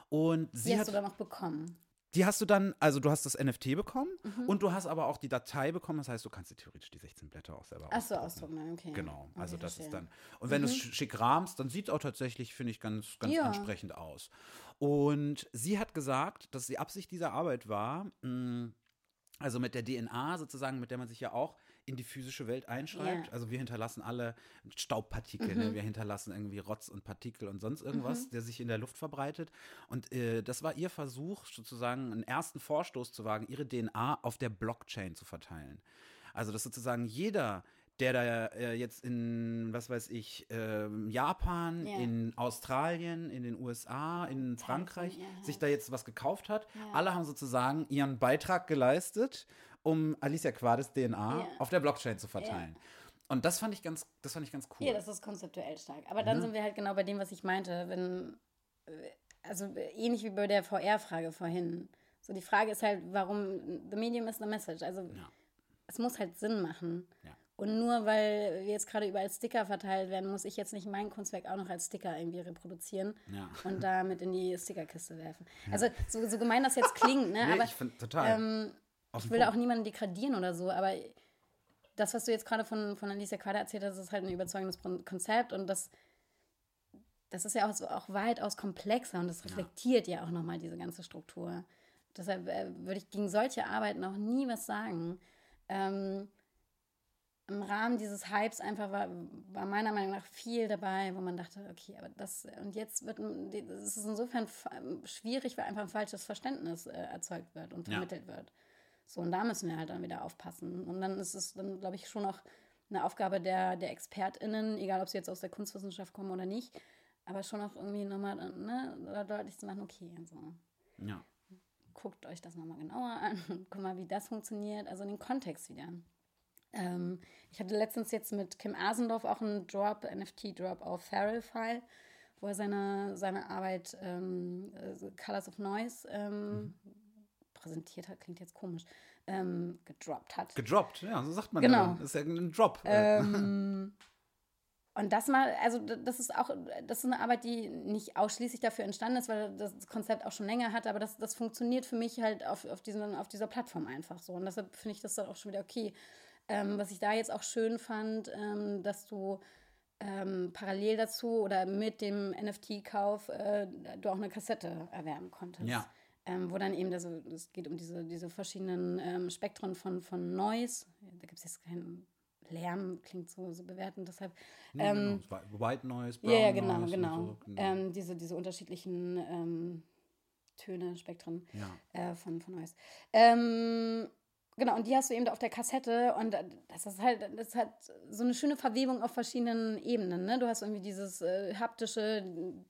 Und sie Die hat hast du dann noch bekommen. die hast du dann, also du hast das NFT bekommen Mhm. und du hast aber auch die Datei bekommen. Das heißt, du kannst dir theoretisch die 16 Blätter auch selber Ach so, ausdrucken. ausdrucken, okay. Genau, also Okay, das verstehe. ist dann. Und wenn du es schick rahmst, dann sieht es auch tatsächlich, finde ich, ganz, ganz Ja. ansprechend aus. Und sie hat gesagt, dass die Absicht dieser Arbeit war, mh, also mit der DNA sozusagen, mit der man sich ja auch in die physische Welt einschreibt. Ja. Also wir hinterlassen alle Staubpartikel, ne? wir hinterlassen irgendwie Rotz und Partikel und sonst irgendwas, der sich in der Luft verbreitet. Und äh, das war ihr Versuch, sozusagen einen ersten Vorstoß zu wagen, ihre DNA auf der Blockchain zu verteilen. Also, dass sozusagen jeder, der da äh, jetzt in, was weiß ich, äh, Japan, Ja. in Australien, in den USA, in Frankreich, ja. sich da jetzt was gekauft hat, Ja. alle haben sozusagen ihren Beitrag geleistet, um Alicia Quades DNA auf der Blockchain zu verteilen. Und das fand ich ganz, das fand ich ganz cool. Ja, das ist konzeptuell stark. Aber dann Mhm. sind wir halt genau bei dem, was ich meinte. Wenn, äh, also äh, ähnlich wie bei der VR-Frage vorhin. So die Frage ist halt, warum the medium is the message. Also es muss halt Sinn machen. Ja. Und nur weil jetzt gerade überall Sticker verteilt werden, muss ich jetzt nicht mein Kunstwerk auch noch als Sticker irgendwie reproduzieren Ja. und damit in die Stickerkiste werfen. Also so, so gemein das jetzt klingt, ne? Nee, aber ich finde total. ähm, ich will da auch niemanden degradieren oder so, aber das, was du jetzt gerade von, von Alicia Quader erzählt hast, ist halt ein überzeugendes Konzept und das, das ist ja auch, so, auch weitaus komplexer und das reflektiert ja, auch nochmal diese ganze Struktur. Deshalb äh, würde ich gegen solche Arbeit noch nie was sagen. Ähm, Im Rahmen dieses Hypes einfach war, war meiner Meinung nach viel dabei, wo man dachte, okay, aber das und jetzt wird es ist insofern schwierig, weil einfach ein falsches Verständnis äh, erzeugt wird und Ja. vermittelt wird. So, und da müssen wir halt dann wieder aufpassen. Und dann ist es dann, glaube ich, schon auch eine Aufgabe der, der ExpertInnen, egal ob sie jetzt aus der Kunstwissenschaft kommen oder nicht, aber schon auch irgendwie nochmal ne, da deutlich zu machen, okay, also ja. guckt euch das nochmal genauer an und guckt mal, wie das funktioniert, also den Kontext wieder. Ähm, ich hatte letztens jetzt mit Kim Asendorf auch einen Drop, NFT-Drop auf Feral File, wo er seine, seine Arbeit ähm, äh, Colors of Noise ähm, präsentiert hat, klingt jetzt komisch, ähm, gedroppt hat. Gedroppt, ja, so sagt man. Genau. ja. Das ist ja ein Drop. Ähm, und das mal, also das ist auch, das ist eine Arbeit, die nicht ausschließlich dafür entstanden ist, weil das Konzept auch schon länger hat, aber das, das funktioniert für mich halt auf, auf, diesen, auf dieser Plattform einfach so. Und deshalb finde ich das dann auch schon wieder okay. Ähm, was ich da jetzt auch schön fand, ähm, dass du ähm, parallel dazu oder mit dem NFT-Kauf äh, du auch eine Kassette erwerben konntest. Ja. Ähm, wo dann eben, also es geht um diese, diese verschiedenen ähm, Spektren von, von Noise. Da gibt es jetzt keinen Lärm, klingt so, so bewertend, deshalb. Nee, Ähm, genau. White Noise, Brown ja, ja, genau, Noise. genau. So. Ähm, diese, diese unterschiedlichen ähm, Töne, Spektren Ja. äh, von, von Noise. Genau, und die hast du eben da auf der Kassette und das ist halt, das hat so eine schöne Verwebung auf verschiedenen Ebenen. Ne? Du hast irgendwie dieses äh, haptische,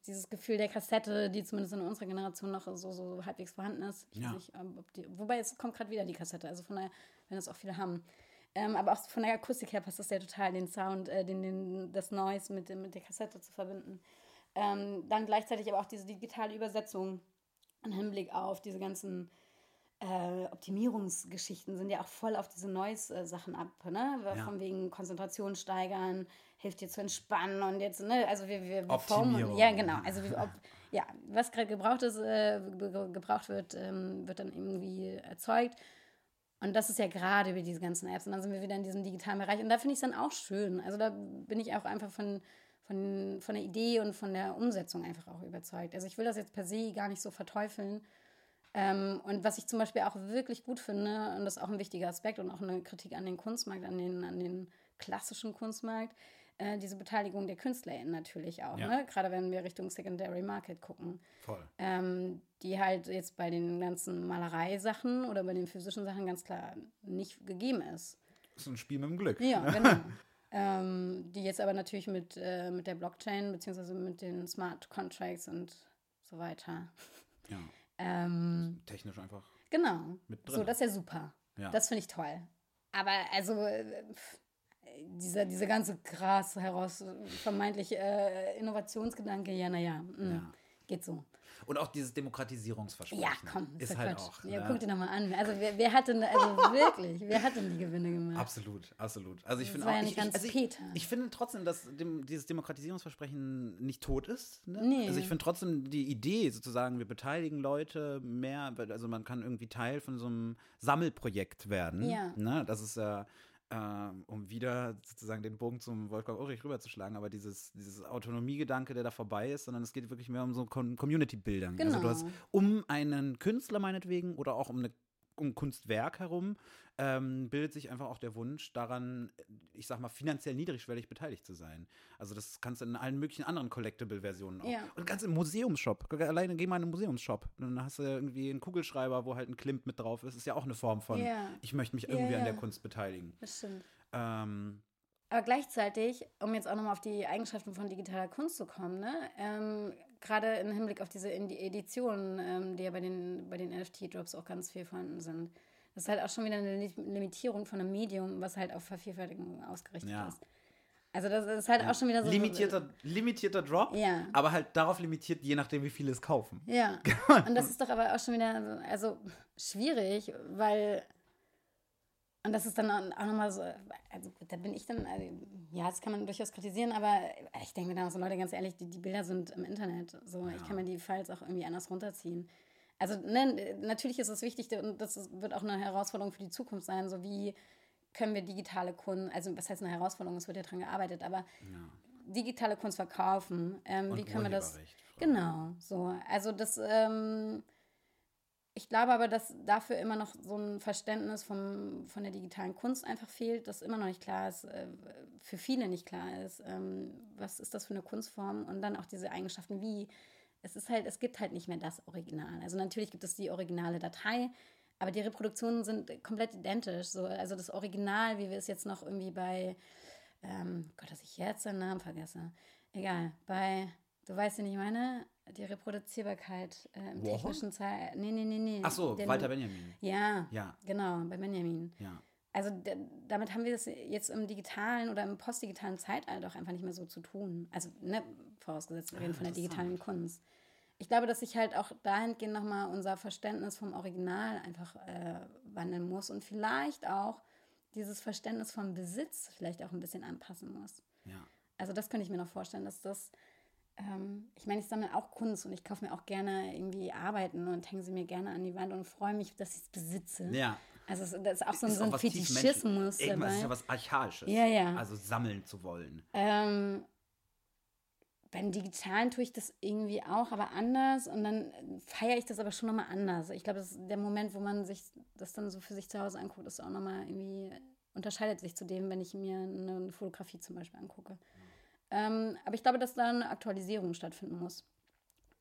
dieses Gefühl der Kassette, die zumindest in unserer Generation noch so, so halbwegs vorhanden ist. Ja. nicht, die, wobei es kommt gerade wieder die Kassette, also von daher, wenn das auch viele haben. Ähm, aber auch von der Akustik her passt das ja total, den Sound, äh, den, den, das Noise mit, mit der Kassette zu verbinden. Ähm, dann gleichzeitig aber auch diese digitale Übersetzung im Hinblick auf diese ganzen äh, Optimierungsgeschichten sind ja auch voll auf diese Noise-Sachen ab, ne? Ja. Von wegen Konzentration steigern, hilft dir zu entspannen und jetzt, ne, also wir, wir, wir formen- Ja, genau. Also wir, ob, ja, was gerade gebraucht ist, äh, ge- gebraucht wird, ähm, wird dann irgendwie erzeugt. Und das ist ja gerade über diese ganzen Apps. Und dann sind wir wieder in diesem digitalen Bereich. Und da finde ich es dann auch schön. Also da bin ich auch einfach von, von, von der Idee und von der Umsetzung einfach auch überzeugt. Also ich will das jetzt per se gar nicht so verteufeln. Ähm, und was ich zum Beispiel auch wirklich gut finde, und das ist auch ein wichtiger Aspekt und auch eine Kritik an den Kunstmarkt, an den, an den klassischen Kunstmarkt, äh, diese Beteiligung der KünstlerInnen natürlich auch. Ja. Ne? Gerade wenn wir Richtung Secondary Market gucken Voll. ähm, die halt jetzt bei den ganzen Malereisachen oder bei den physischen Sachen ganz klar nicht gegeben ist. Das ist ein Spiel mit dem Glück. Ja, genau. ähm, die jetzt aber natürlich mit, äh, mit der Blockchain beziehungsweise mit den Smart Contracts und so weiter. Ja. Ähm, Technisch einfach. genau. Mit drin. So, das ist ja super. Ja. Das finde ich toll. Aber also äh, pff, dieser, dieser ganze krass heraus vermeintlich äh, Innovationsgedanke, ja, naja, Ja. Geht so. Und auch dieses Demokratisierungsversprechen. Ja, komm, ist, ist halt Quatsch. auch. Ja, ne? guck dir doch mal an. Also wer, wer hat denn, also wirklich, wer hat denn die Gewinne gemacht? Absolut, absolut. Also ich finde auch, ja nicht ich, ganz ich, also ich, Peter. ich finde trotzdem, dass dem, dieses Demokratisierungsversprechen nicht tot ist. Ne? Nee. Also ich finde trotzdem die Idee sozusagen, wir beteiligen Leute mehr, also man kann irgendwie Teil von so einem Sammelprojekt werden. Ja. Ne? Das ist ja ähm, um wieder sozusagen den Bogen zum Wolfgang Ulrich rüberzuschlagen, aber dieses, dieses Autonomiegedanke, der da vorbei ist, sondern es geht wirklich mehr um so Com Community-Bildung. Also du Genau. hast um einen Künstler meinetwegen oder auch um eine um ein Kunstwerk herum ähm, bildet sich einfach auch der Wunsch daran, ich sag mal, finanziell niedrigschwellig beteiligt zu sein. Also das kannst du in allen möglichen anderen Collectible-Versionen auch. Ja. Und ganz im Museumsshop. Alleine geh mal in einen Museumsshop. Dann hast du irgendwie einen Kugelschreiber, wo halt ein Klimp mit drauf ist. Ist ja auch eine Form von, Ja. ich möchte mich Ja, irgendwie an ja. der Kunst beteiligen. Das stimmt. Ähm, Aber gleichzeitig, um jetzt auch nochmal auf die Eigenschaften von digitaler Kunst zu kommen, ne? ähm, gerade im Hinblick auf diese Editionen, ähm, die ja bei den, bei den NFT-Drops auch ganz viel vorhanden sind, das ist halt auch schon wieder eine Li- Limitierung von einem Medium, was halt auf Vervielfältigung ausgerichtet Ja. ist. Also das ist halt auch schon wieder so. limitierter, limitierter Drop, Ja. aber halt darauf limitiert, je nachdem, wie viele es kaufen. Ja, und das ist doch aber auch schon wieder also schwierig, weil und das ist dann auch nochmal so, also gut, da bin ich dann, also, ja, das kann man durchaus kritisieren, aber ich denke mir dann auch so, Leute, ganz ehrlich, die, die Bilder sind im Internet, so, ich kann mir die Files auch irgendwie anders runterziehen. Also ne, natürlich ist es wichtig und das wird auch eine Herausforderung für die Zukunft sein, so wie können wir digitale Kunst, also was heißt eine Herausforderung, es wird ja dran gearbeitet, aber digitale Kunst verkaufen, ähm, wie können wir das, genau, so, also das, ähm, ich glaube aber, dass dafür immer noch so ein Verständnis vom, von der digitalen Kunst einfach fehlt, dass immer noch nicht klar ist, äh, für viele nicht klar ist, ähm, was ist das für eine Kunstform? Und dann auch diese Eigenschaften wie, es ist halt, es gibt halt nicht mehr das Original. Also natürlich gibt es die originale Datei, aber die Reproduktionen sind komplett identisch. So, also das Original, wie wir es jetzt noch irgendwie bei, ähm, Gott, dass ich jetzt den Namen vergesse. Egal, bei, du weißt ja nicht meine, die Reproduzierbarkeit äh, im Warhol? technischen Teil. Nee, nee, nee, nee. Ach so, Den- Walter Benjamin. Ja, Ja. genau, bei Benjamin. Ja. Also damit haben wir das jetzt im digitalen oder im postdigitalen Zeitalter auch einfach nicht mehr so zu tun. Also, ne, vorausgesetzt, wir reden von der digitalen Kunst. Ich glaube, dass sich halt auch dahingehend nochmal unser Verständnis vom Original einfach äh, wandeln muss und vielleicht auch dieses Verständnis vom Besitz vielleicht auch ein bisschen anpassen muss. Ja. Also das könnte ich mir noch vorstellen, dass das, ähm, ich meine, ich sammle auch Kunst und ich kaufe mir auch gerne irgendwie Arbeiten und hänge sie mir gerne an die Wand und freue mich, dass ich es besitze. Ja. Also das ist auch so, Ist so ein was tief Fetischismus. Irgendwas dabei. ist ja was Archaisches. Ja, ja. Also sammeln zu wollen. Ähm, beim Digitalen tue ich das irgendwie auch, aber anders. Und dann feiere ich das aber schon nochmal anders. Ich glaube, das ist der Moment, wo man sich das dann so für sich zu Hause anguckt, ist auch nochmal irgendwie, unterscheidet sich zu dem, wenn ich mir eine Fotografie zum Beispiel angucke. Ähm, aber ich glaube, dass da eine Aktualisierung stattfinden muss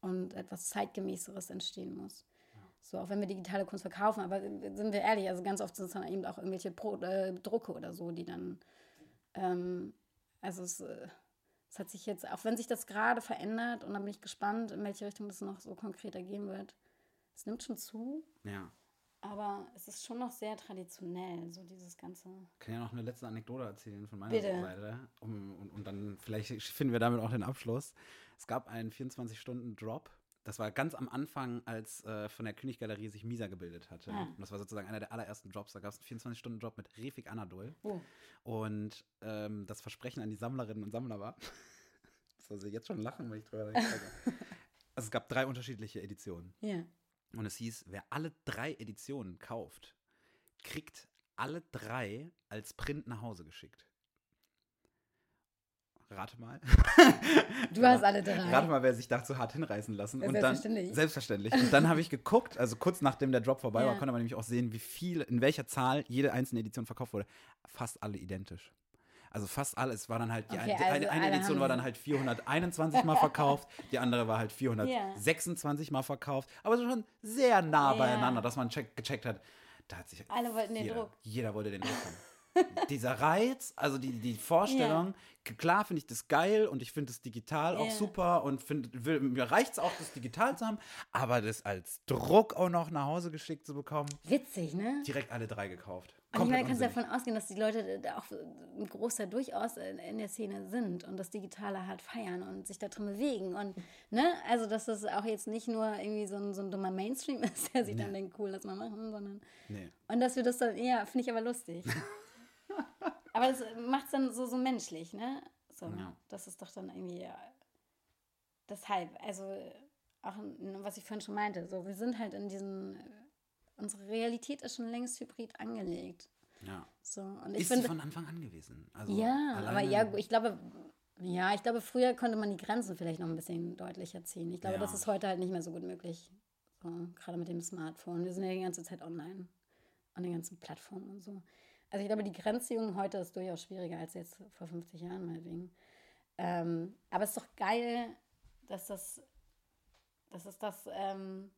und etwas Zeitgemäßeres entstehen muss. So, auch wenn wir digitale Kunst verkaufen, aber sind wir ehrlich, also ganz oft sind es dann eben auch irgendwelche Pro äh, Drucke oder so, die dann, ähm, also es, äh, es hat sich jetzt, auch wenn sich das gerade verändert und dann bin ich gespannt, in welche Richtung das noch so konkreter gehen wird. Es nimmt schon zu, Ja. aber es ist schon noch sehr traditionell, so dieses ganze. Ich kann ja noch eine letzte Anekdote erzählen von meiner Bitte. Seite. Um, und, und dann vielleicht finden wir damit auch den Abschluss. Es gab einen 24-Stunden-Drop. Das war ganz am Anfang, als äh, von der Königgalerie sich Misa gebildet hatte. Ah. Und das war sozusagen einer der allerersten Drops. Da gab es einen 24-Stunden-Drop mit Refik Anadol. Oh. Und ähm, das Versprechen an die Sammlerinnen und Sammler war, das soll sie jetzt schon lachen, wenn ich drüber denke. Also es gab drei unterschiedliche Editionen. Ja. Und es hieß, wer alle drei Editionen kauft, kriegt alle drei als Print nach Hause geschickt. Rate mal. Du hast alle drei. Rate mal, wer sich dazu hat hinreißen lassen. Und dann, selbstverständlich. selbstverständlich. Und dann habe ich geguckt, also kurz nachdem der Drop vorbei Ja. war, konnte man nämlich auch sehen, wie viel, in welcher Zahl jede einzelne Edition verkauft wurde. Fast alle identisch. Also fast alle. Es war dann halt, die Okay, eine, die also eine, Edition war dann halt 421 Mal verkauft, die andere war halt 426 Mal verkauft. Aber so schon sehr nah Ja. beieinander, dass man check, gecheckt hat. Da hat sich Alle wollten den jeder, Druck. Jeder wollte den Druck haben. Dieser Reiz, also die, die Vorstellung, k- klar finde ich das geil und ich finde das digital auch super und find, will, mir reicht es auch, das digital zu haben, aber das als Druck auch noch nach Hause geschickt zu bekommen, Witzig, ne? direkt alle drei gekauft. Und ich meine, kannst du davon ausgehen, dass die Leute da auch ein Großteil durchaus in, der Szene sind und das Digitale halt feiern und sich da drin bewegen. Und, ne, also, dass das auch jetzt nicht nur irgendwie so ein, so ein dummer Mainstream ist, der sich dann denkt, cool, lass mal machen, sondern. Nee. Und dass wir das dann, ja, finde ich aber lustig. aber das macht es dann so, so menschlich, ne? So, Ja. das ist doch dann irgendwie. Ja, deshalb, also, auch was ich vorhin schon meinte, so, wir sind halt in diesen. Unsere Realität ist schon längst hybrid angelegt. Ja. So, und ich Ist sie finde, von Anfang an gewesen. Also ja, aber ja, ich glaube, ja, ich glaube, früher konnte man die Grenzen vielleicht noch ein bisschen deutlicher ziehen. Ich glaube, Ja. das ist heute halt nicht mehr so gut möglich. So, gerade mit dem Smartphone. Wir sind ja die ganze Zeit online. und den ganzen Plattformen und so. Also ich glaube, die Grenzziehung heute ist durchaus schwieriger als jetzt vor 50 Jahren meinetwegen. Ähm, aber es ist doch geil, dass das, dass es das, ähm,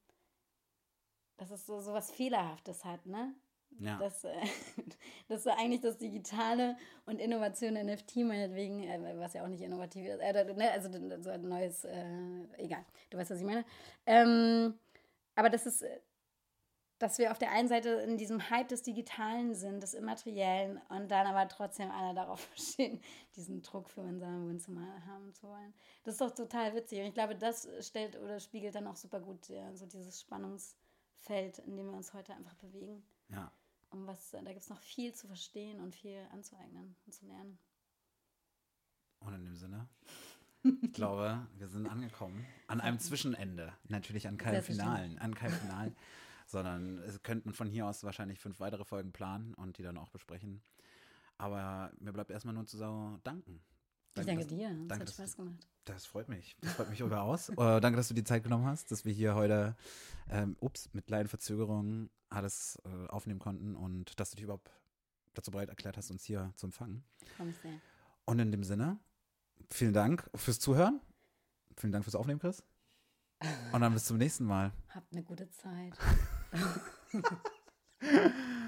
dass es so, so was Fehlerhaftes hat, ne? Ja. Dass, äh, dass so eigentlich das Digitale und Innovation NFT meinetwegen, äh, was ja auch nicht innovativ ist, äh, ne, also so ein neues, äh, egal, du weißt, was ich meine. Ähm, aber das ist, dass wir auf der einen Seite in diesem Hype des Digitalen sind, des Immateriellen und dann aber trotzdem alle darauf bestehen, diesen Druck für unser Wohnzimmer haben zu wollen. Das ist doch total witzig und ich glaube, das stellt oder spiegelt dann auch super gut ja, so dieses Spannungsfeld, in dem wir uns heute einfach bewegen. Ja. Und was, da gibt es noch viel zu verstehen und viel anzueignen und zu lernen. Und in dem Sinne, ich glaube, wir sind angekommen an einem Zwischenende. Natürlich an keinem Finalen, an keinem Finalen, sondern es könnten von hier aus wahrscheinlich fünf weitere Folgen planen und die dann auch besprechen. Aber mir bleibt erstmal nur zu sagen, danken. Danke, ich danke dir. Das danke, hat Spaß gemacht. Das freut mich. Das freut mich überaus. uh, danke, dass du die Zeit genommen hast, dass wir hier heute, ähm, ups, mit kleinen Verzögerungen alles äh, aufnehmen konnten und dass du dich überhaupt dazu bereit erklärt hast, uns hier zu empfangen. Komm sehr. Und in dem Sinne, vielen Dank fürs Zuhören. Vielen Dank fürs Aufnehmen, Chris. Und dann bis zum nächsten Mal. Habt eine gute Zeit. ハハハハ。